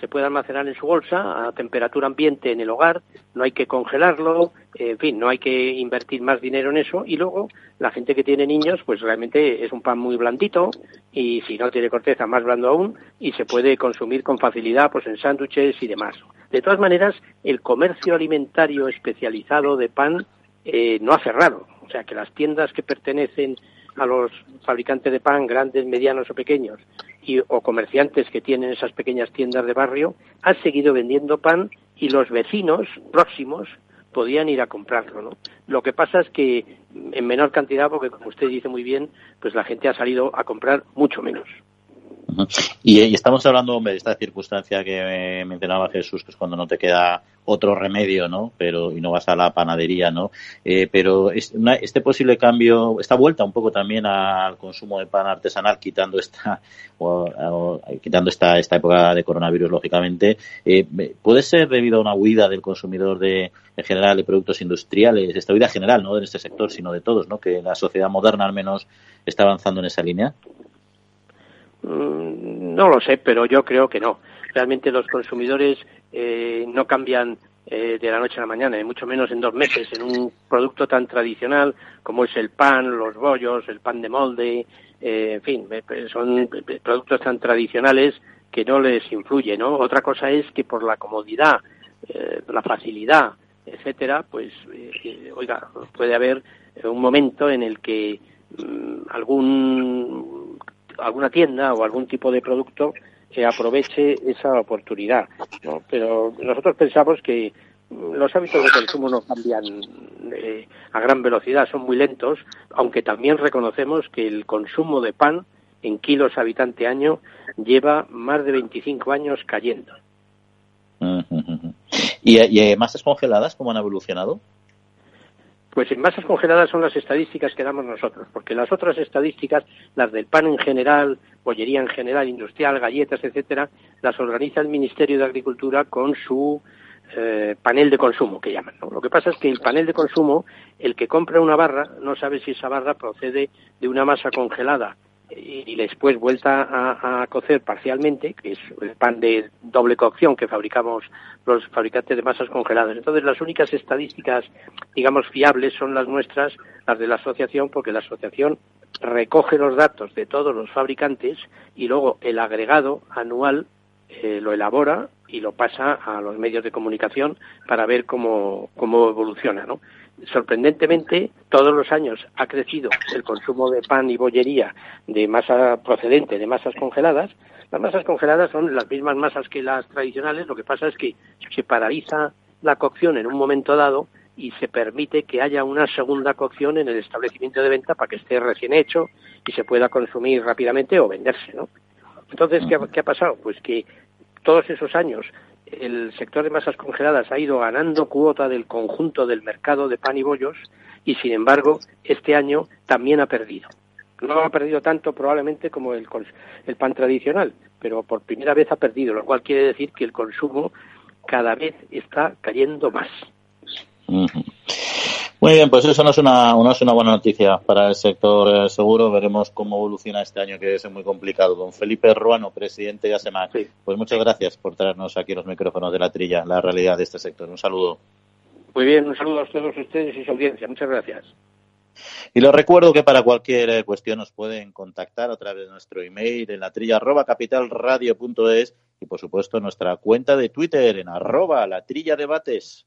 se puede almacenar en su bolsa a temperatura ambiente en el hogar, no hay que congelarlo, en fin, no hay que invertir más dinero en eso y luego la gente que tiene niños pues realmente es un pan muy blandito y si no tiene corteza más blando aún y se puede consumir con facilidad pues en sándwiches y demás. De todas maneras, el comercio alimentario especializado de pan eh, no ha cerrado, o sea que las tiendas que pertenecen a los fabricantes de pan, grandes, medianos o pequeños, y, o comerciantes que tienen esas pequeñas tiendas de barrio, han seguido vendiendo pan y los vecinos próximos podían ir a comprarlo, ¿no? Lo que pasa es que en menor cantidad, porque como usted dice muy bien, pues la gente ha salido a comprar mucho menos. Y, estamos hablando de esta circunstancia que mencionaba Jesús, que es cuando no te queda otro remedio, ¿no? Pero y no vas a la panadería, ¿no? Eh, pero este posible cambio, esta vuelta un poco también al consumo de pan artesanal, quitando esta o, quitando esta esta época de coronavirus, lógicamente, eh, puede ser debido a una huida del consumidor de en general de productos industriales, esta huida general, no de este sector, sino de todos, ¿no? Que la sociedad moderna al menos está avanzando en esa línea. Mm, no lo sé, pero yo creo que no. Realmente los consumidores eh, no cambian eh, de la noche a la mañana, y mucho menos en dos meses, en un producto tan tradicional como es el pan, los bollos, el pan de molde, eh, en fin, son productos tan tradicionales que no les influye, ¿no? Otra cosa es que por la comodidad, la facilidad, etcétera, pues, oiga, puede haber un momento en el que mm, algún alguna tienda o algún tipo de producto que aproveche esa oportunidad. Pero nosotros pensamos que los hábitos de consumo no cambian eh, a gran velocidad, son muy lentos, aunque también reconocemos que el consumo de pan en kilos habitante año lleva más de 25 años cayendo. ¿Y, y masas congeladas cómo han evolucionado? Pues en masas congeladas son las estadísticas que damos nosotros, porque las otras estadísticas, las del pan en general, bollería en general, industrial, galletas, etcétera, las organiza el Ministerio de Agricultura con su eh, panel de consumo, que llaman. Lo que pasa es que el panel de consumo, el que compra una barra, no sabe si esa barra procede de una masa congelada y después vuelta a, cocer parcialmente, que es el pan de doble cocción que fabricamos los fabricantes de masas congeladas. Entonces, las únicas estadísticas, digamos, fiables son las nuestras, las de la asociación, porque la asociación recoge los datos de todos los fabricantes y luego el agregado anual eh, lo elabora y lo pasa a los medios de comunicación para ver cómo, cómo evoluciona, ¿no? Sorprendentemente, todos los años ha crecido el consumo de pan y bollería de masa procedente de masas congeladas. Las masas congeladas son las mismas masas que las tradicionales, lo que pasa es que se paraliza la cocción en un momento dado y se permite que haya una segunda cocción en el establecimiento de venta para que esté recién hecho y se pueda consumir rápidamente o venderse, ¿no? Entonces, ¿qué qué ha pasado? Pues que todos esos años el sector de masas congeladas ha ido ganando cuota del conjunto del mercado de pan y bollos y, sin embargo, este año también ha perdido. No ha perdido tanto probablemente como el, el pan tradicional, pero por primera vez ha perdido, lo cual quiere decir que el consumo cada vez está cayendo más. Muy bien, pues eso no es una, no es una buena noticia para el sector eh, seguro. Veremos cómo evoluciona este año, que es muy complicado. Don Felipe Ruano, presidente de ASEMAC, pues muchas gracias por traernos aquí los micrófonos de la trilla, la realidad de este sector. Un saludo. Muy bien, un saludo a todos ustedes y su audiencia. Muchas gracias. Y les recuerdo que para cualquier eh, cuestión nos pueden contactar a través de nuestro email en la trilla arroba capitalradio.es y por supuesto nuestra cuenta de Twitter en arroba la trilla debates.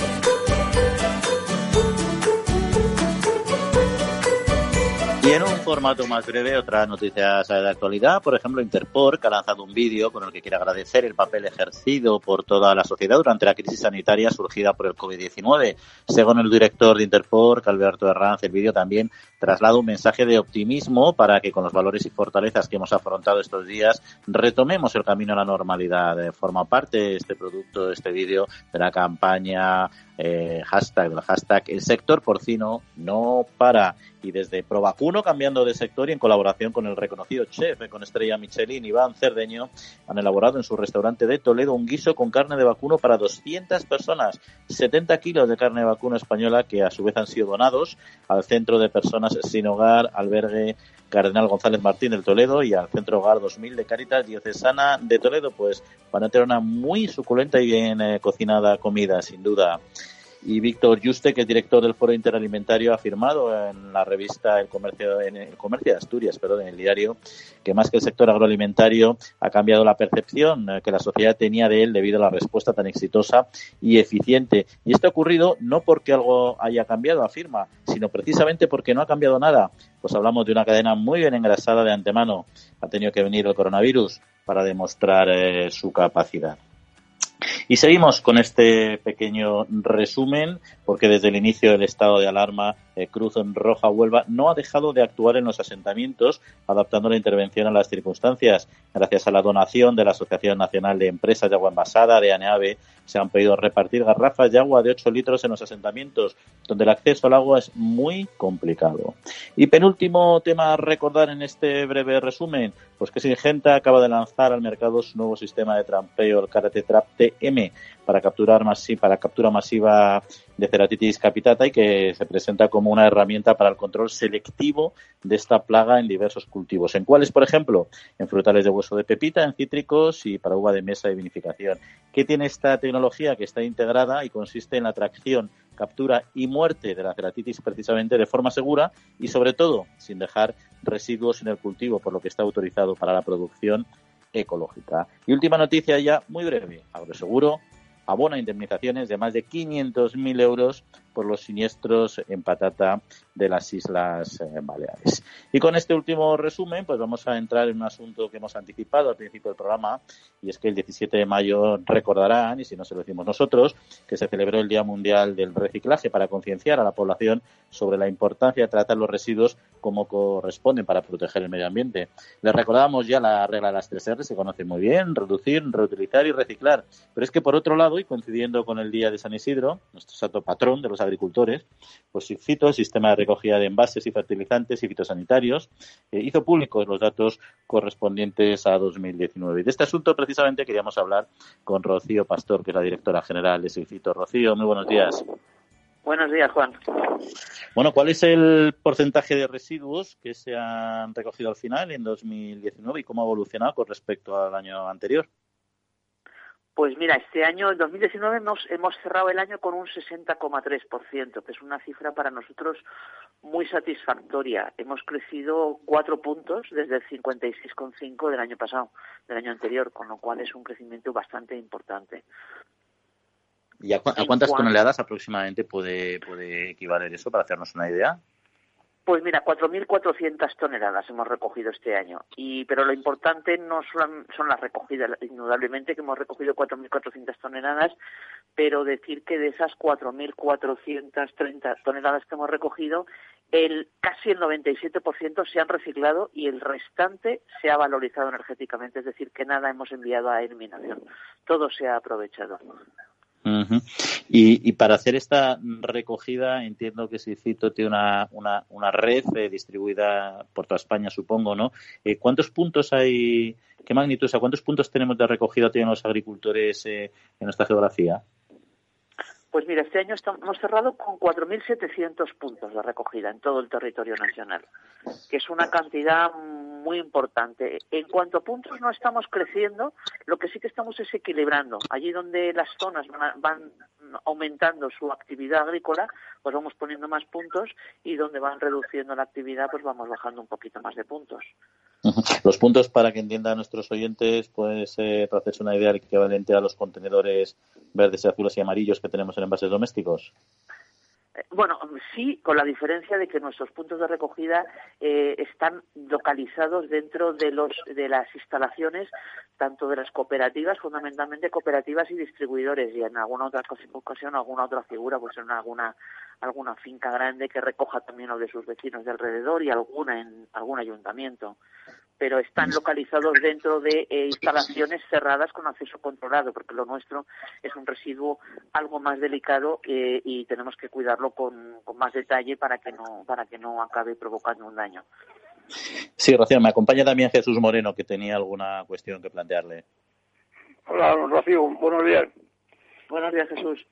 Formato más breve, otras noticias de actualidad. Por ejemplo, Interpol, que ha lanzado un vídeo con el que quiere agradecer el papel ejercido por toda la sociedad durante la crisis sanitaria surgida por el COVID-19. Según el director de Interpol, Alberto Herranz, el vídeo también traslada un mensaje de optimismo para que con los valores y fortalezas que hemos afrontado estos días retomemos el camino a la normalidad. Forma parte este producto, este vídeo de la campaña eh, hashtag, el hashtag el sector porcino no para. Y desde Provacuno cambiando de sector y en colaboración con el reconocido chef con estrella Michelin Iván Cerdeño han elaborado en su restaurante de Toledo un guiso con carne de vacuno para 200 personas, 70 kilos de carne de vacuno española que a su vez han sido donados al Centro de Personas Sin Hogar, albergue Cardenal González Martín del Toledo y al Centro Hogar 2000 de Caritas Diocesana de Toledo, pues van a tener una muy suculenta y bien eh, cocinada comida, sin duda y Víctor Juste, que es director del Foro Interalimentario, ha afirmado en la revista El Comercio, en el Comercio de Asturias, perdón, en el diario, que más que el sector agroalimentario ha cambiado la percepción eh, que la sociedad tenía de él debido a la respuesta tan exitosa y eficiente. Y esto ha ocurrido no porque algo haya cambiado, afirma, sino precisamente porque no ha cambiado nada. Pues hablamos de una cadena muy bien engrasada de antemano. Ha tenido que venir el coronavirus para demostrar eh, su capacidad. Y seguimos con este pequeño resumen, porque desde el inicio del estado de alarma, eh, Cruz Roja Huelva no ha dejado de actuar en los asentamientos, adaptando la intervención a las circunstancias. Gracias a la donación de la Asociación Nacional de Empresas de Agua Envasada, de ANEAVE, se han podido repartir garrafas de agua de 8 litros en los asentamientos, donde el acceso al agua es muy complicado. Y penúltimo tema a recordar en este breve resumen, pues que Singenta acaba de lanzar al mercado su nuevo sistema de trampeo, el Karate Trap TM, para capturar para captura masiva de Ceratitis capitata y que se presenta como una herramienta para el control selectivo de esta plaga en diversos cultivos. ¿En cuáles, por ejemplo? En frutales de hueso de pepita, en cítricos y para uva de mesa de vinificación. ¿Qué tiene esta tecnología que está integrada y consiste en la tracción, captura y muerte de la ceratitis precisamente de forma segura y sobre todo sin dejar residuos en el cultivo, por lo que está autorizado para la producción ecológica. Y última noticia ya muy breve. Agroseguro abona indemnizaciones de más de 500.000 euros por los siniestros en patata de las Islas eh, Baleares. Y con este último resumen, pues vamos a entrar en un asunto que hemos anticipado al principio del programa, y es que el 17 de mayo recordarán, y si no se lo decimos nosotros, que se celebró el Día Mundial del Reciclaje para concienciar a la población sobre la importancia de tratar los residuos como corresponden para proteger el medio ambiente. Les recordábamos ya la regla de las tres R, se conoce muy bien, reducir, reutilizar y reciclar. Pero es que por otro lado, y coincidiendo con el Día de San Isidro, nuestro santo patrón de los agricultores, pues cito el sistema de recogida de envases y fertilizantes y fitosanitarios, eh, hizo públicos los datos correspondientes a 2019. Y de este asunto precisamente queríamos hablar con Rocío Pastor, que es la directora general de Sifito. Rocío, muy buenos días. Buenos días, Juan. Bueno, ¿cuál es el porcentaje de residuos que se han recogido al final en 2019 y cómo ha evolucionado con respecto al año anterior? Pues mira, este año, en 2019, hemos, hemos cerrado el año con un 60,3%, que es una cifra para nosotros muy satisfactoria. Hemos crecido cuatro puntos desde el 56,5 del año pasado, del año anterior, con lo cual es un crecimiento bastante importante. ¿Y a, cuántas toneladas aproximadamente puede, puede equivaler eso para hacernos una idea? Pues mira, 4.400 toneladas hemos recogido este año. Y, pero lo importante no son, son las recogidas, indudablemente que hemos recogido 4.400 toneladas, pero decir que de esas 4.430 toneladas que hemos recogido, el, casi el 97% se han reciclado y el restante se ha valorizado energéticamente, es decir, que nada hemos enviado a eliminación. Todo se ha aprovechado y, para hacer esta recogida, entiendo que Sicito tiene una, una, una red eh, distribuida por toda España, supongo, ¿no? Eh, ¿Cuántos puntos hay, qué magnitud, o cuántos puntos tenemos de recogida tienen los agricultores eh, en nuestra geografía? Pues mira, este año hemos cerrado con 4.700 puntos de recogida en todo el territorio nacional, que es una cantidad muy importante. En cuanto a puntos no estamos creciendo, lo que sí que estamos es equilibrando. Allí donde las zonas van, aumentando su actividad agrícola, pues vamos poniendo más puntos y donde van reduciendo la actividad, pues vamos bajando un poquito más de puntos. Los puntos, para que entiendan nuestros oyentes, puede ser, para hacerse una idea, equivalente a los contenedores verdes, azules y amarillos que tenemos en envases domésticos. Eh, bueno, sí, con la diferencia de que nuestros puntos de recogida eh, están localizados dentro de, los, de las instalaciones, tanto de las cooperativas, fundamentalmente cooperativas y distribuidores, y en alguna otra ocasión, alguna otra figura, pues en alguna, alguna finca grande que recoja también lo de sus vecinos de alrededor y alguna en algún ayuntamiento pero están localizados dentro de eh, instalaciones cerradas con acceso controlado, porque lo nuestro es un residuo algo más delicado eh, y tenemos que cuidarlo con, más detalle para que no para que no acabe provocando un daño. Sí, Rocío, me acompaña también Jesús Moreno, que tenía alguna cuestión que plantearle. Hola, Rocío, buenos días. Buenos días, Jesús.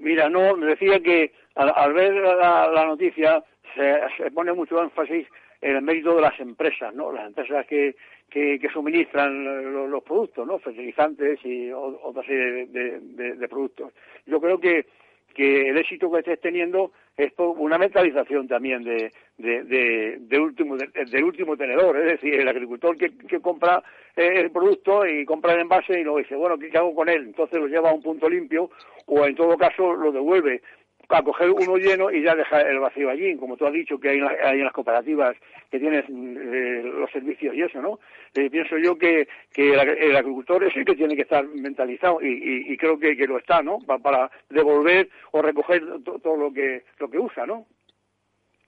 Mira, no, me decía que al, ver la, noticia se pone mucho énfasis el mérito de las empresas, ¿no? Las empresas que, que, suministran los, productos, ¿no? Fertilizantes y otra serie de, productos. Yo creo que, que el éxito que estés teniendo es una mentalización también de, de, último, del último tenedor, es decir, el agricultor que, que compra eh, el producto y compra el envase y luego dice, bueno, ¿qué hago con él? Entonces lo lleva a un punto limpio o en todo caso lo devuelve a coger uno lleno y ya dejar el vacío allí, como tú has dicho que hay, en las cooperativas que tienes eh, los servicios y eso, ¿no? Eh, pienso yo que, que el, agricultor es el que tiene que estar mentalizado y, creo que, que, lo está, ¿no? para devolver o recoger todo lo que lo que usa, ¿no?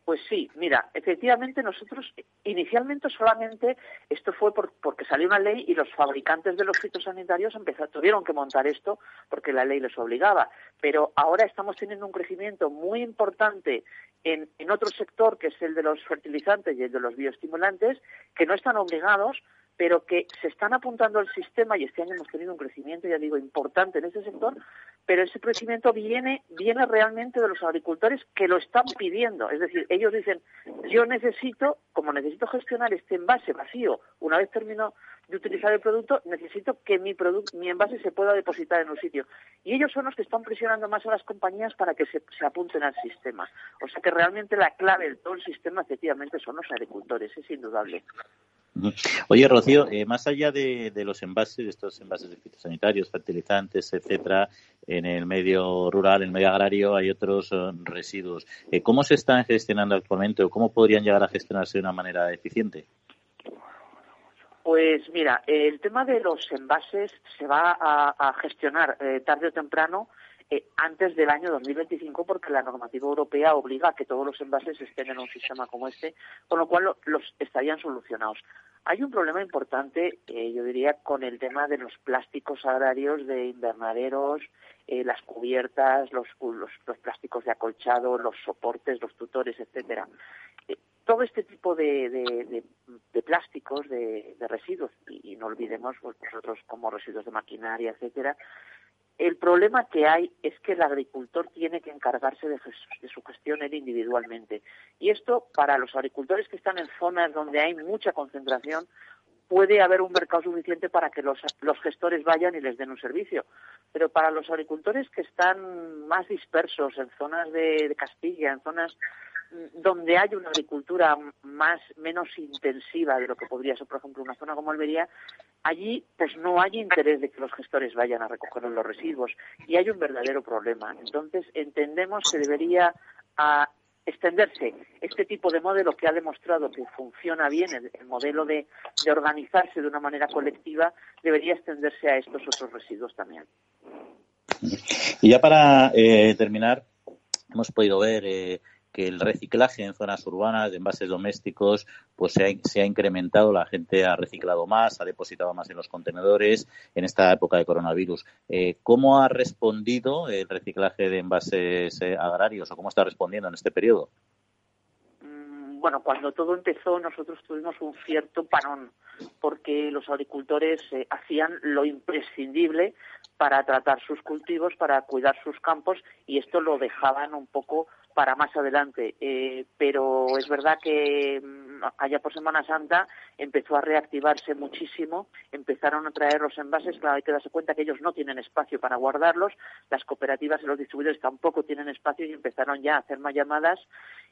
Pues sí, mira, efectivamente nosotros inicialmente solamente esto fue porque salió una ley y los fabricantes de los fitosanitarios empezaron, tuvieron que montar esto porque la ley les obligaba. Pero ahora estamos teniendo un crecimiento muy importante en, en otro sector que es el de los fertilizantes y el de los bioestimulantes que no están obligados pero que se están apuntando al sistema y este año hemos tenido un crecimiento, ya digo, importante en ese sector, pero ese crecimiento viene, viene realmente de los agricultores que lo están pidiendo. Es decir, ellos dicen, yo necesito, como necesito gestionar este envase vacío, una vez termino de utilizar el producto, necesito que mi, mi envase se pueda depositar en un sitio. Y ellos son los que están presionando más a las compañías para que se, apunten al sistema. O sea que realmente la clave de todo el sistema efectivamente son los agricultores, es indudable. Oye, Rocío, eh, más allá de, los envases, estos envases de fitosanitarios, fertilizantes, etcétera, en el medio rural, en el medio agrario, hay otros eh, residuos. Eh, ¿Cómo se están gestionando actualmente o cómo podrían llegar a gestionarse de una manera eficiente? Pues mira, el tema de los envases se va a, gestionar tarde o temprano antes del año 2025 porque la normativa europea obliga a que todos los envases estén en un sistema como este, con lo cual los estarían solucionados. Hay un problema importante, eh, yo diría, con el tema de los plásticos agrarios de invernaderos, eh, las cubiertas, los, los, plásticos de acolchado, los soportes, los tutores, etcétera. Todo este tipo de, de, plásticos, de, residuos, y, no olvidemos pues, nosotros como residuos de maquinaria, etcétera, el problema que hay es que el agricultor tiene que encargarse de, su gestión él individualmente. Y esto, para los agricultores que están en zonas donde hay mucha concentración, puede haber un mercado suficiente para que los, gestores vayan y les den un servicio. Pero para los agricultores que están más dispersos en zonas de Castilla, en zonas donde hay una agricultura más menos intensiva de lo que podría ser, por ejemplo, una zona como Almería, allí pues no hay interés de que los gestores vayan a recoger los residuos y hay un verdadero problema. Entonces entendemos que debería a, extenderse este tipo de modelo que ha demostrado que funciona bien, el, modelo de, organizarse de una manera colectiva, debería extenderse a estos otros residuos también. Y ya para eh, terminar, hemos podido ver eh, que el reciclaje en zonas urbanas de envases domésticos pues se ha, incrementado, la gente ha reciclado más, ha depositado más en los contenedores en esta época de coronavirus. Eh, ¿Cómo ha respondido el reciclaje de envases eh, agrarios o cómo está respondiendo en este periodo? Mm, bueno, cuando todo empezó nosotros tuvimos un cierto parón porque los agricultores eh, hacían lo imprescindible para tratar sus cultivos, para cuidar sus campos y esto lo dejaban un poco para más adelante. Eh, pero es verdad que mm, allá por Semana Santa empezó a reactivarse muchísimo, empezaron a traer los envases, claro, hay que darse cuenta que ellos no tienen espacio para guardarlos, las cooperativas y los distribuidores tampoco tienen espacio y empezaron ya a hacer más llamadas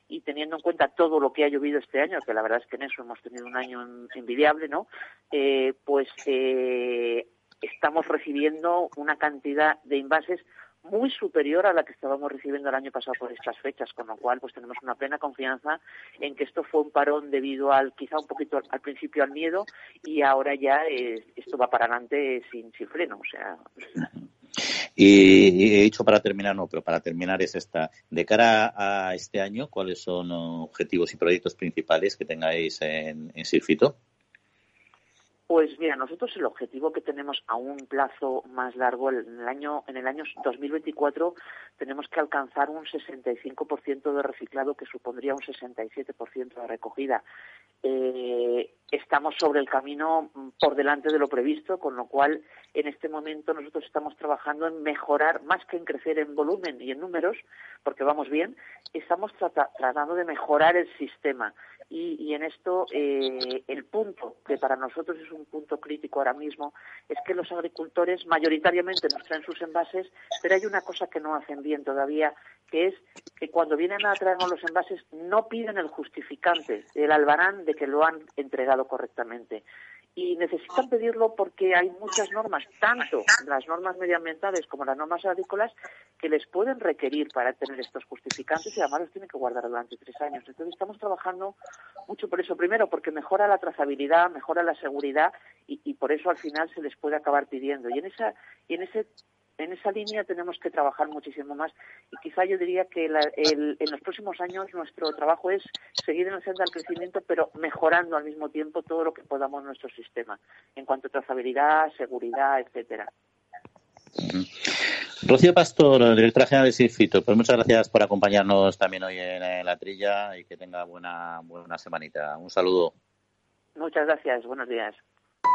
y teniendo en cuenta todo lo que ha llovido este año, que la verdad es que en eso hemos tenido un año envidiable, ¿no? Eh, pues eh, estamos recibiendo una cantidad de envases muy superior a la que estábamos recibiendo el año pasado por estas fechas, con lo cual pues tenemos una plena confianza en que esto fue un parón debido al quizá un poquito al, principio al miedo y ahora ya esto va para adelante sin, sin freno, o sea. Y he dicho para terminar, no, pero para terminar es esta. De cara a este año, ¿cuáles son objetivos y proyectos principales que tengáis en, en Sirfito? Pues mira, nosotros el objetivo que tenemos a un plazo más largo, en el año, en el año 2024, tenemos que alcanzar un 65% de reciclado, que supondría un 67% de recogida. Eh, estamos sobre el camino por delante de lo previsto, con lo cual en este momento nosotros estamos trabajando en mejorar, más que en crecer en volumen y en números, porque vamos bien, estamos tratando de mejorar el sistema. Y, en esto eh, el punto que para nosotros es un punto crítico ahora mismo es que los agricultores mayoritariamente nos traen sus envases, pero hay una cosa que no hacen bien todavía, que es que cuando vienen a traernos los envases no piden el justificante, el albarán de que lo han entregado correctamente y necesitan pedirlo porque hay muchas normas, tanto las normas medioambientales como las normas agrícolas, que les pueden requerir para tener estos justificantes y además los tienen que guardar durante tres años. Entonces estamos trabajando mucho por eso. Primero, porque mejora la trazabilidad, mejora la seguridad y, por eso al final se les puede acabar pidiendo. Y en, esa, y en ese en esa línea tenemos que trabajar muchísimo más y quizá yo diría que en los próximos años nuestro trabajo es seguir en el senda del crecimiento pero mejorando al mismo tiempo todo lo que podamos en nuestro sistema en cuanto a trazabilidad, seguridad, etcétera. Rocío Pastor, directora general de Sirfito, pues muchas gracias por acompañarnos también hoy en, la trilla y que tenga buena, buena semanita. Un saludo. Muchas gracias, buenos días.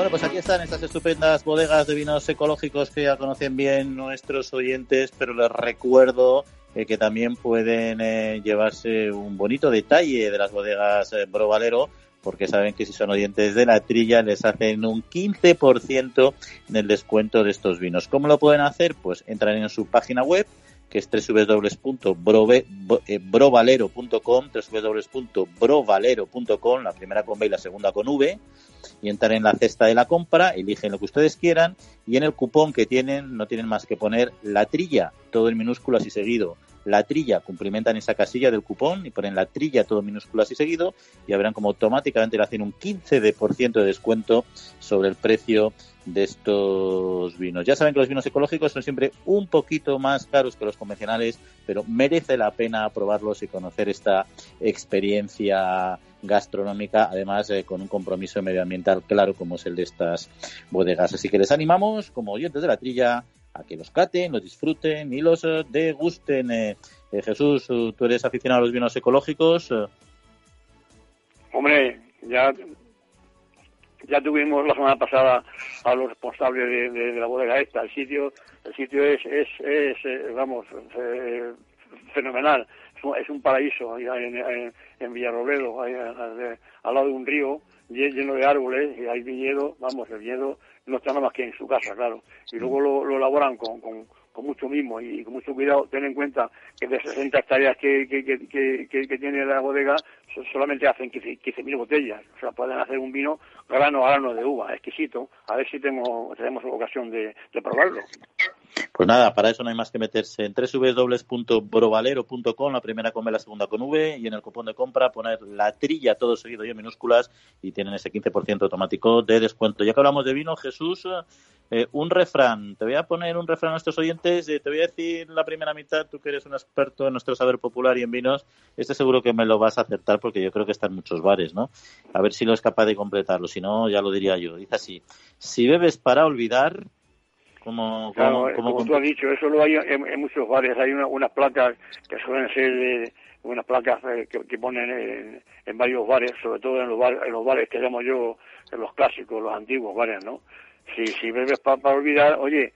Bueno, pues aquí están estas estupendas bodegas de vinos ecológicos que ya conocen bien nuestros oyentes, pero les recuerdo eh, que también pueden eh, llevarse un bonito detalle de las bodegas eh, Brovalero, porque saben que si son oyentes de la trilla les hacen un 15% en el descuento de estos vinos. ¿Cómo lo pueden hacer? Pues entran en su página web que es www.brovalero.com, www.brovalero.com, la primera con B y la segunda con V, y entran en la cesta de la compra, eligen lo que ustedes quieran, y en el cupón que tienen no tienen más que poner la trilla, todo en minúsculas y seguido, la trilla, cumplimentan esa casilla del cupón y ponen la trilla todo minúsculas y seguido y verán como automáticamente le hacen un 15% de descuento sobre el precio de estos vinos. Ya saben que los vinos ecológicos son siempre un poquito más caros que los convencionales, pero merece la pena probarlos y conocer esta experiencia gastronómica, además eh, con un compromiso medioambiental claro como es el de estas bodegas. Así que les animamos, como oyentes de la trilla, a que los caten, los disfruten y los eh, degusten. Eh, Jesús, tú eres aficionado a los vinos ecológicos. Hombre, ya ya tuvimos la semana pasada a los responsables de, la bodega esta. El sitio, el sitio es, es, es eh, vamos, eh, fenomenal. Es un, paraíso en, en, en Villarrobledo, al, lado de un río lleno de árboles y hay viñedo, vamos, el viñedo no está nada más que en su casa, claro. Y luego lo, lo elaboran con, con, con mucho mismo y con mucho cuidado. Ten en cuenta que de 60 hectáreas que, que, que, que, tiene la bodega, solamente hacen 15.000 botellas. O sea, pueden hacer un vino grano a grano de uva, exquisito. A ver si tengo, tenemos ocasión de, de probarlo. Pues nada, para eso no hay más que meterse en www.brovalero.com, la primera con B, la segunda con V, y en el cupón de compra poner la trilla todo seguido y en minúsculas y tienen ese 15% automático de descuento. Ya que hablamos de vino, Jesús, eh, un refrán. Te voy a poner un refrán a nuestros oyentes. Eh, te voy a decir la primera mitad, tú que eres un experto en nuestro saber popular y en vinos. Este seguro que me lo vas a aceptar porque yo creo que está en muchos bares, ¿no? A ver si lo es capaz de completarlo. Si no, ya lo diría yo. Dice así: Si bebes para olvidar, como, claro, como, tú has dicho, eso lo hay en, muchos bares. Hay unas placas que suelen ser unas placas eh, que, ponen en, varios bares, sobre todo en los, bares, en los bares que llamo yo en los clásicos, los antiguos bares, ¿no? Si, si bebes para olvidar, oye,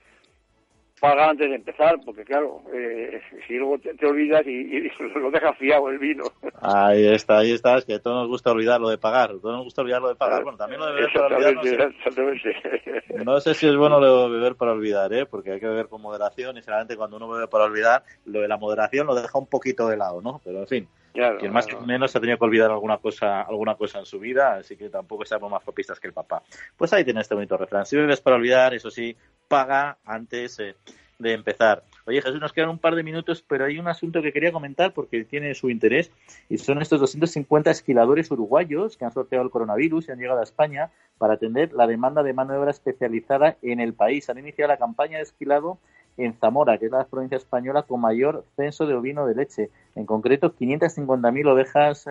paga antes de empezar, porque claro, eh, si luego te, olvidas y, lo dejas fiado el vino. Ahí está, ahí está, es que a todos nos gusta olvidar lo de pagar, a todos nos gusta olvidar lo de pagar. Bueno, también lo de beber para olvidar. No sé, no sé si es bueno lo de beber para olvidar, ¿eh? porque hay que beber con moderación y generalmente cuando uno bebe para olvidar, lo de la moderación lo deja un poquito de lado, ¿no? Pero en fin. Quien más que menos ha tenido que olvidar alguna cosa, alguna cosa en su vida, así que tampoco seamos más copistas que el papá. Pues ahí tiene este bonito refrán. Si bebes para olvidar, eso sí, paga antes eh, de empezar. Oye, Jesús, nos quedan un par de minutos, pero hay un asunto que quería comentar porque tiene su interés y son estos 250 esquiladores uruguayos que han sorteado el coronavirus y han llegado a España para atender la demanda de mano de obra especializada en el país. Han iniciado la campaña de esquilado en Zamora, que es la provincia española con mayor censo de ovino de leche. En concreto, 550.000 ovejas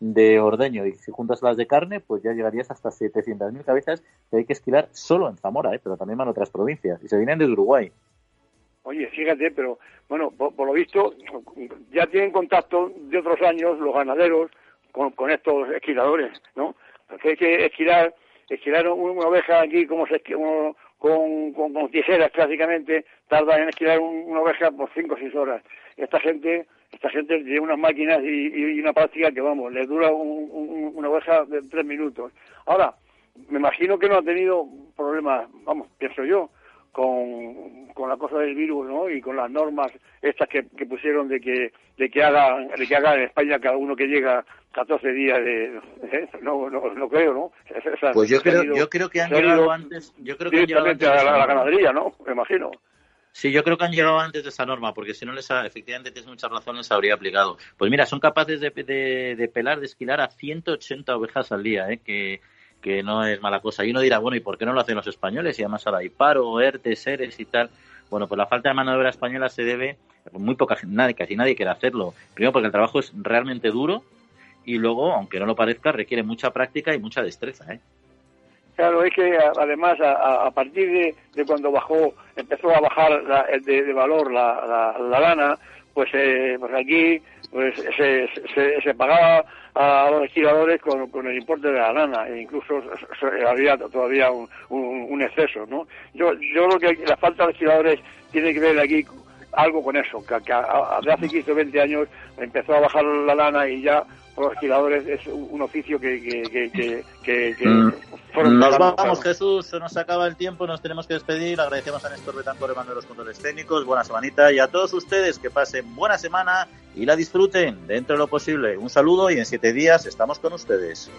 de ordeño. Y si juntas las de carne, pues ya llegarías hasta 700.000 cabezas que hay que esquilar solo en Zamora, ¿eh? pero también van otras provincias. Y se vienen de Uruguay. Oye, fíjate, pero bueno, por, lo visto, ya tienen contacto de otros años los ganaderos con, estos esquiladores, ¿no? Porque hay que esquilar, esquilar una oveja aquí como se, uno, con, con, tijeras prácticamente, tarda en esquilar una oveja por cinco o seis horas. Esta gente, esta gente tiene unas máquinas y, una práctica que, vamos, le dura una oveja de tres minutos. Ahora, me imagino que no ha tenido problemas, vamos, pienso yo, con, con la cosa del virus, ¿no? Y con las normas estas que, que pusieron de que de que hagan de que haga en España cada uno que llega 14 días de ¿eh? no, no, no creo, ¿no? pues yo creo yo creo que han llegado antes, yo creo que han llegado antes a la, ganadería, ¿no? Me imagino. Sí, yo creo que han llegado antes de esa norma, porque si no les ha, efectivamente tienes muchas razones, habría aplicado. Pues mira, son capaces de, de, de pelar, de esquilar a 180 ovejas al día, ¿eh? que que no es mala cosa. Y uno dirá, bueno, ¿y por qué no lo hacen los españoles? Y además ahora hay paro, ERTE, SERES y tal. Bueno, pues la falta de mano de obra española se debe, muy poca nadie, casi nadie quiere hacerlo. Primero porque el trabajo es realmente duro y luego, aunque no lo parezca, requiere mucha práctica y mucha destreza. ¿eh? Claro, es que además a, partir de, cuando bajó, empezó a bajar de, valor la, la, lana, pues, eh, pues aquí pues se, se, pagaba a los esquiladores con, con, el importe de la lana e incluso había todavía un, un, exceso, ¿no? Yo, yo creo que la falta de esquiladores tiene que ver aquí algo con eso, que, que hace 15 o 20 años empezó a bajar la lana y ya los esquiladores es un oficio que, que, que, mm. Nos vamos, Jesús, se nos acaba el tiempo, nos tenemos que despedir. Agradecemos a Néstor Betancor, de los controles técnicos. Buena semanita y a todos ustedes que pasen buena semana y la disfruten dentro de lo posible. Un saludo y en siete días estamos con ustedes.